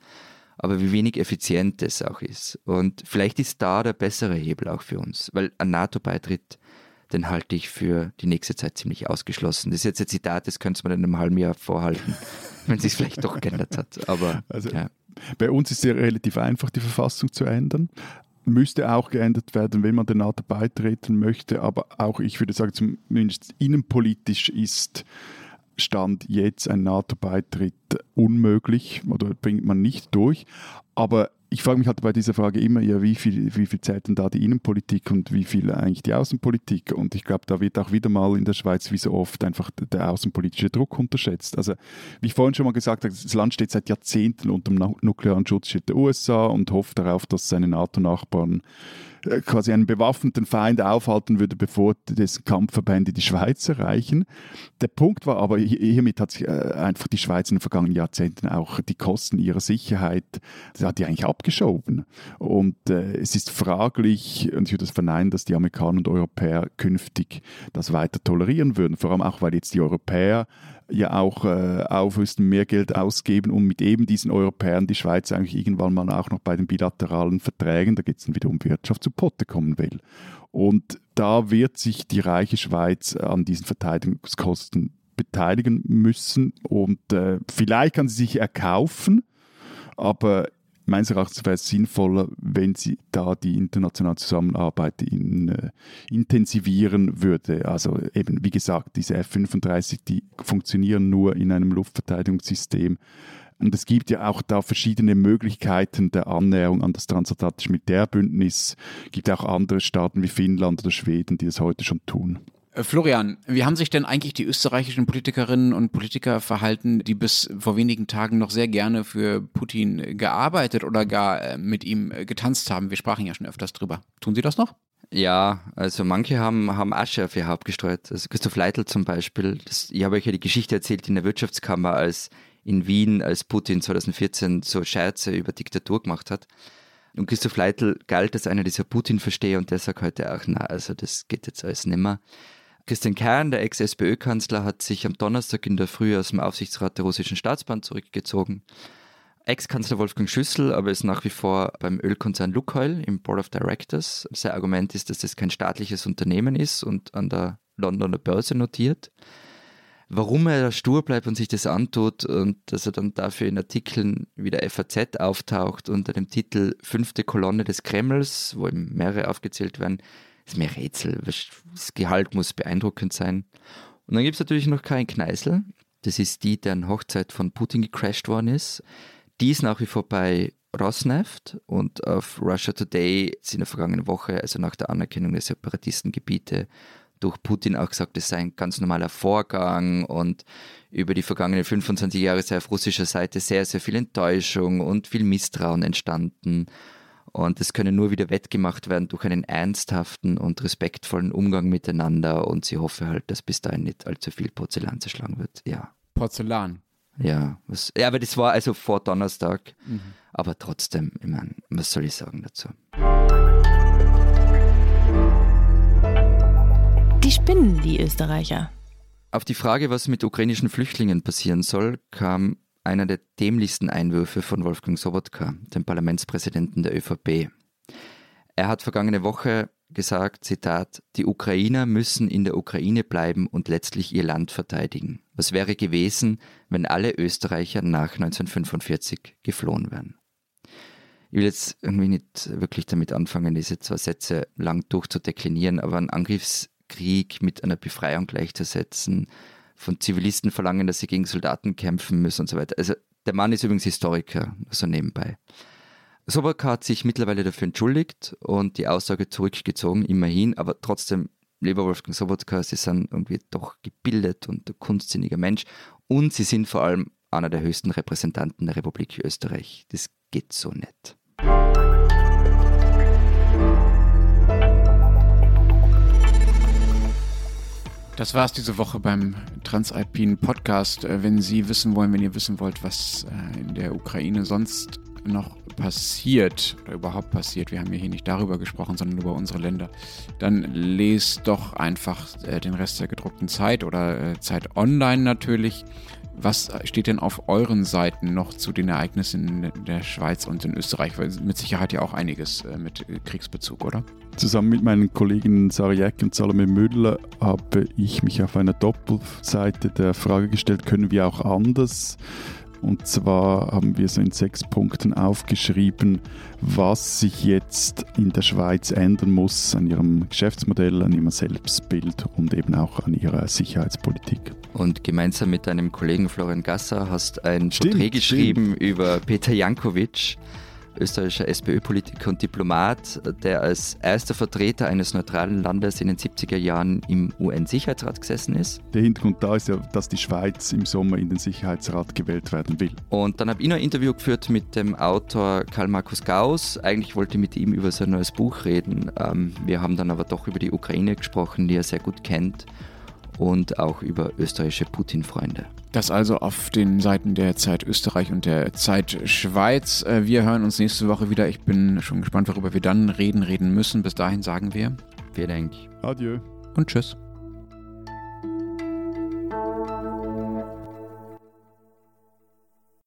aber wie wenig effizient es auch ist. Und vielleicht ist da der bessere Hebel auch für uns, weil ein NATO-Beitritt, den halte ich für die nächste Zeit ziemlich ausgeschlossen. Das ist jetzt ein Zitat, das könnte man in einem halben Jahr vorhalten, [laughs] wenn es sich vielleicht doch geändert hat. Aber also, ja. bei uns ist es ja relativ einfach, die Verfassung zu ändern müsste auch geändert werden, wenn man der NATO beitreten möchte. Aber auch, ich würde sagen, zumindest innenpolitisch ist Stand jetzt ein NATO-Beitritt unmöglich oder bringt man nicht durch. Aber ich frage mich halt bei dieser Frage immer, ja, wie viel, wie viel zählt denn da die Innenpolitik und wie viel eigentlich die Außenpolitik? Und ich glaube, da wird auch wieder mal in der Schweiz, wie so oft, einfach der außenpolitische Druck unterschätzt. Also, wie ich vorhin schon mal gesagt habe, das Land steht seit Jahrzehnten unter dem nuklearen Schutzschild der USA und hofft darauf, dass seine NATO-Nachbarn quasi einen bewaffneten Feind aufhalten würde, bevor dessen Kampfverbände die Schweiz erreichen. Der Punkt war aber, hiermit hat sich äh, einfach die Schweiz in den vergangenen Jahrzehnten auch die Kosten ihrer Sicherheit, das hat die eigentlich abgeschoben. Und äh, es ist fraglich, und ich würde das verneinen, dass die Amerikaner und Europäer künftig das weiter tolerieren würden, vor allem auch, weil jetzt die Europäer ja auch äh, aufrüsten, mehr Geld ausgeben, um mit eben diesen Europäern die Schweiz eigentlich irgendwann mal auch noch bei den bilateralen Verträgen, da geht es dann wieder um Wirtschaft, zu Potte kommen will. Und da wird sich die reiche Schweiz an diesen Verteidigungskosten beteiligen müssen und äh, vielleicht kann sie sich erkaufen, aber meines Erachtens wäre es sinnvoller, wenn sie da die internationale Zusammenarbeit in, äh, intensivieren würde. Also eben, wie gesagt, diese F-35, die funktionieren nur in einem Luftverteidigungssystem. Und es gibt ja auch da verschiedene Möglichkeiten der Annäherung an das transatlantische Militärbündnis. Es gibt auch andere Staaten wie Finnland oder Schweden, die das heute schon tun. Äh, Florian, wie haben sich denn eigentlich die österreichischen Politikerinnen und Politiker verhalten, die bis vor wenigen Tagen noch sehr gerne für Putin gearbeitet oder gar äh, mit ihm äh, getanzt haben? Wir sprachen ja schon öfters drüber. Tun sie das noch? Ja, also manche haben, haben Asche auf ihr Haupt gestreut. Also Christoph Leitl zum Beispiel. Das, ich habe euch ja die Geschichte erzählt in der Wirtschaftskammer, als in Wien, als Putin 2014 so Scherze über Diktatur gemacht hat. Und Christoph Leitl galt als einer dieser Putin-Versteher und der sagt heute auch, na, also das geht jetzt alles nimmer. Christian Kern, der Ex-SPÖ-Kanzler, hat sich am Donnerstag in der Früh aus dem Aufsichtsrat der russischen Staatsbahn zurückgezogen. Ex-Kanzler Wolfgang Schüssel aber ist nach wie vor beim Ölkonzern Lukoil im Board of Directors. Sein Argument ist, dass das kein staatliches Unternehmen ist und an der Londoner Börse notiert. Warum er da stur bleibt und sich das antut und dass er dann dafür in Artikeln wie der FAZ auftaucht unter dem Titel Fünfte Kolonne des Kremls, wo ihm mehrere aufgezählt werden, ist mir Rätsel. Das Gehalt muss beeindruckend sein. Und dann gibt es natürlich noch Karin Kneißl. Das ist die, deren Hochzeit von Putin gecrashed worden ist. Die ist nach wie vor bei Rosneft und auf Russia Today ist in der vergangenen Woche, also nach der Anerkennung der Separatistengebiete, durch Putin auch gesagt, es sei ein ganz normaler Vorgang und über die vergangenen 25 Jahre sei auf russischer Seite sehr, sehr viel Enttäuschung und viel Misstrauen entstanden. Und das könne nur wieder wettgemacht werden durch einen ernsthaften und respektvollen Umgang miteinander. Und sie hoffe halt, dass bis dahin nicht allzu viel Porzellan zerschlagen wird. Ja. Porzellan. Ja, was, ja, aber das war also vor Donnerstag. Mhm. Aber trotzdem, ich meine, was soll ich sagen dazu? Die spinnen, die Österreicher. Auf die Frage, was mit ukrainischen Flüchtlingen passieren soll, kam einer der dämlichsten Einwürfe von Wolfgang Sobotka, dem Parlamentspräsidenten der ÖVP. Er hat vergangene Woche gesagt, Zitat, die Ukrainer müssen in der Ukraine bleiben und letztlich ihr Land verteidigen. Was wäre gewesen, wenn alle Österreicher nach 1945 geflohen wären? Ich will jetzt irgendwie nicht wirklich damit anfangen, diese zwei Sätze lang durchzudeklinieren, aber einen Angriffskrieg mit einer Befreiung gleichzusetzen, von Zivilisten verlangen, dass sie gegen Soldaten kämpfen müssen und so weiter. Also der Mann ist übrigens Historiker, so nebenbei. Sobaka hat sich mittlerweile dafür entschuldigt und die Aussage zurückgezogen, immerhin, aber trotzdem, lieber Wolfgang Sobotka, Sie sind irgendwie doch gebildet und ein kunstsinniger Mensch und Sie sind vor allem einer der höchsten Repräsentanten der Republik Österreich. Das geht so nicht. Das war es diese Woche beim Transalpinen Podcast. Äh, wenn Sie wissen wollen, wenn ihr wissen wollt, was äh, in der Ukraine sonst noch passiert oder überhaupt passiert, wir haben ja hier nicht darüber gesprochen, sondern über unsere Länder, dann lest doch einfach äh, den Rest der gedruckten Zeit oder Zeit online natürlich. Was steht denn auf euren Seiten noch zu den Ereignissen in der Schweiz und in Österreich? Weil mit Sicherheit ja auch einiges äh, mit Kriegsbezug, oder? Zusammen mit meinen Kolleginnen Sarah und Salome Müller habe ich mich auf einer Doppelseite der Frage gestellt, können wir auch anders und zwar haben wir so in sechs Punkten aufgeschrieben, was sich jetzt in der Schweiz ändern muss an ihrem Geschäftsmodell, an ihrem Selbstbild und eben auch an ihrer Sicherheitspolitik. Und gemeinsam mit deinem Kollegen Florian Gasser hast ein stimmt, Porträt geschrieben stimmt. über Peter Jankovic österreichischer SPÖ-Politiker und Diplomat, der als erster Vertreter eines neutralen Landes in den 70er Jahren im UN-Sicherheitsrat gesessen ist. Der Hintergrund da ist ja, dass die Schweiz im Sommer in den Sicherheitsrat gewählt werden will. Und dann habe ich noch ein Interview geführt mit dem Autor Karl Markus Gauss. Eigentlich wollte ich mit ihm über sein neues Buch reden. Ähm, wir haben dann aber doch über die Ukraine gesprochen, die er sehr gut kennt und auch über österreichische Putin-Freunde. Das also auf den Seiten der Zeit Österreich und der Zeit Schweiz. Äh, wir hören uns nächste Woche wieder. Ich bin schon gespannt, worüber wir dann reden, reden müssen. Bis dahin sagen wir. Vielen Dank. Adieu. Und tschüss.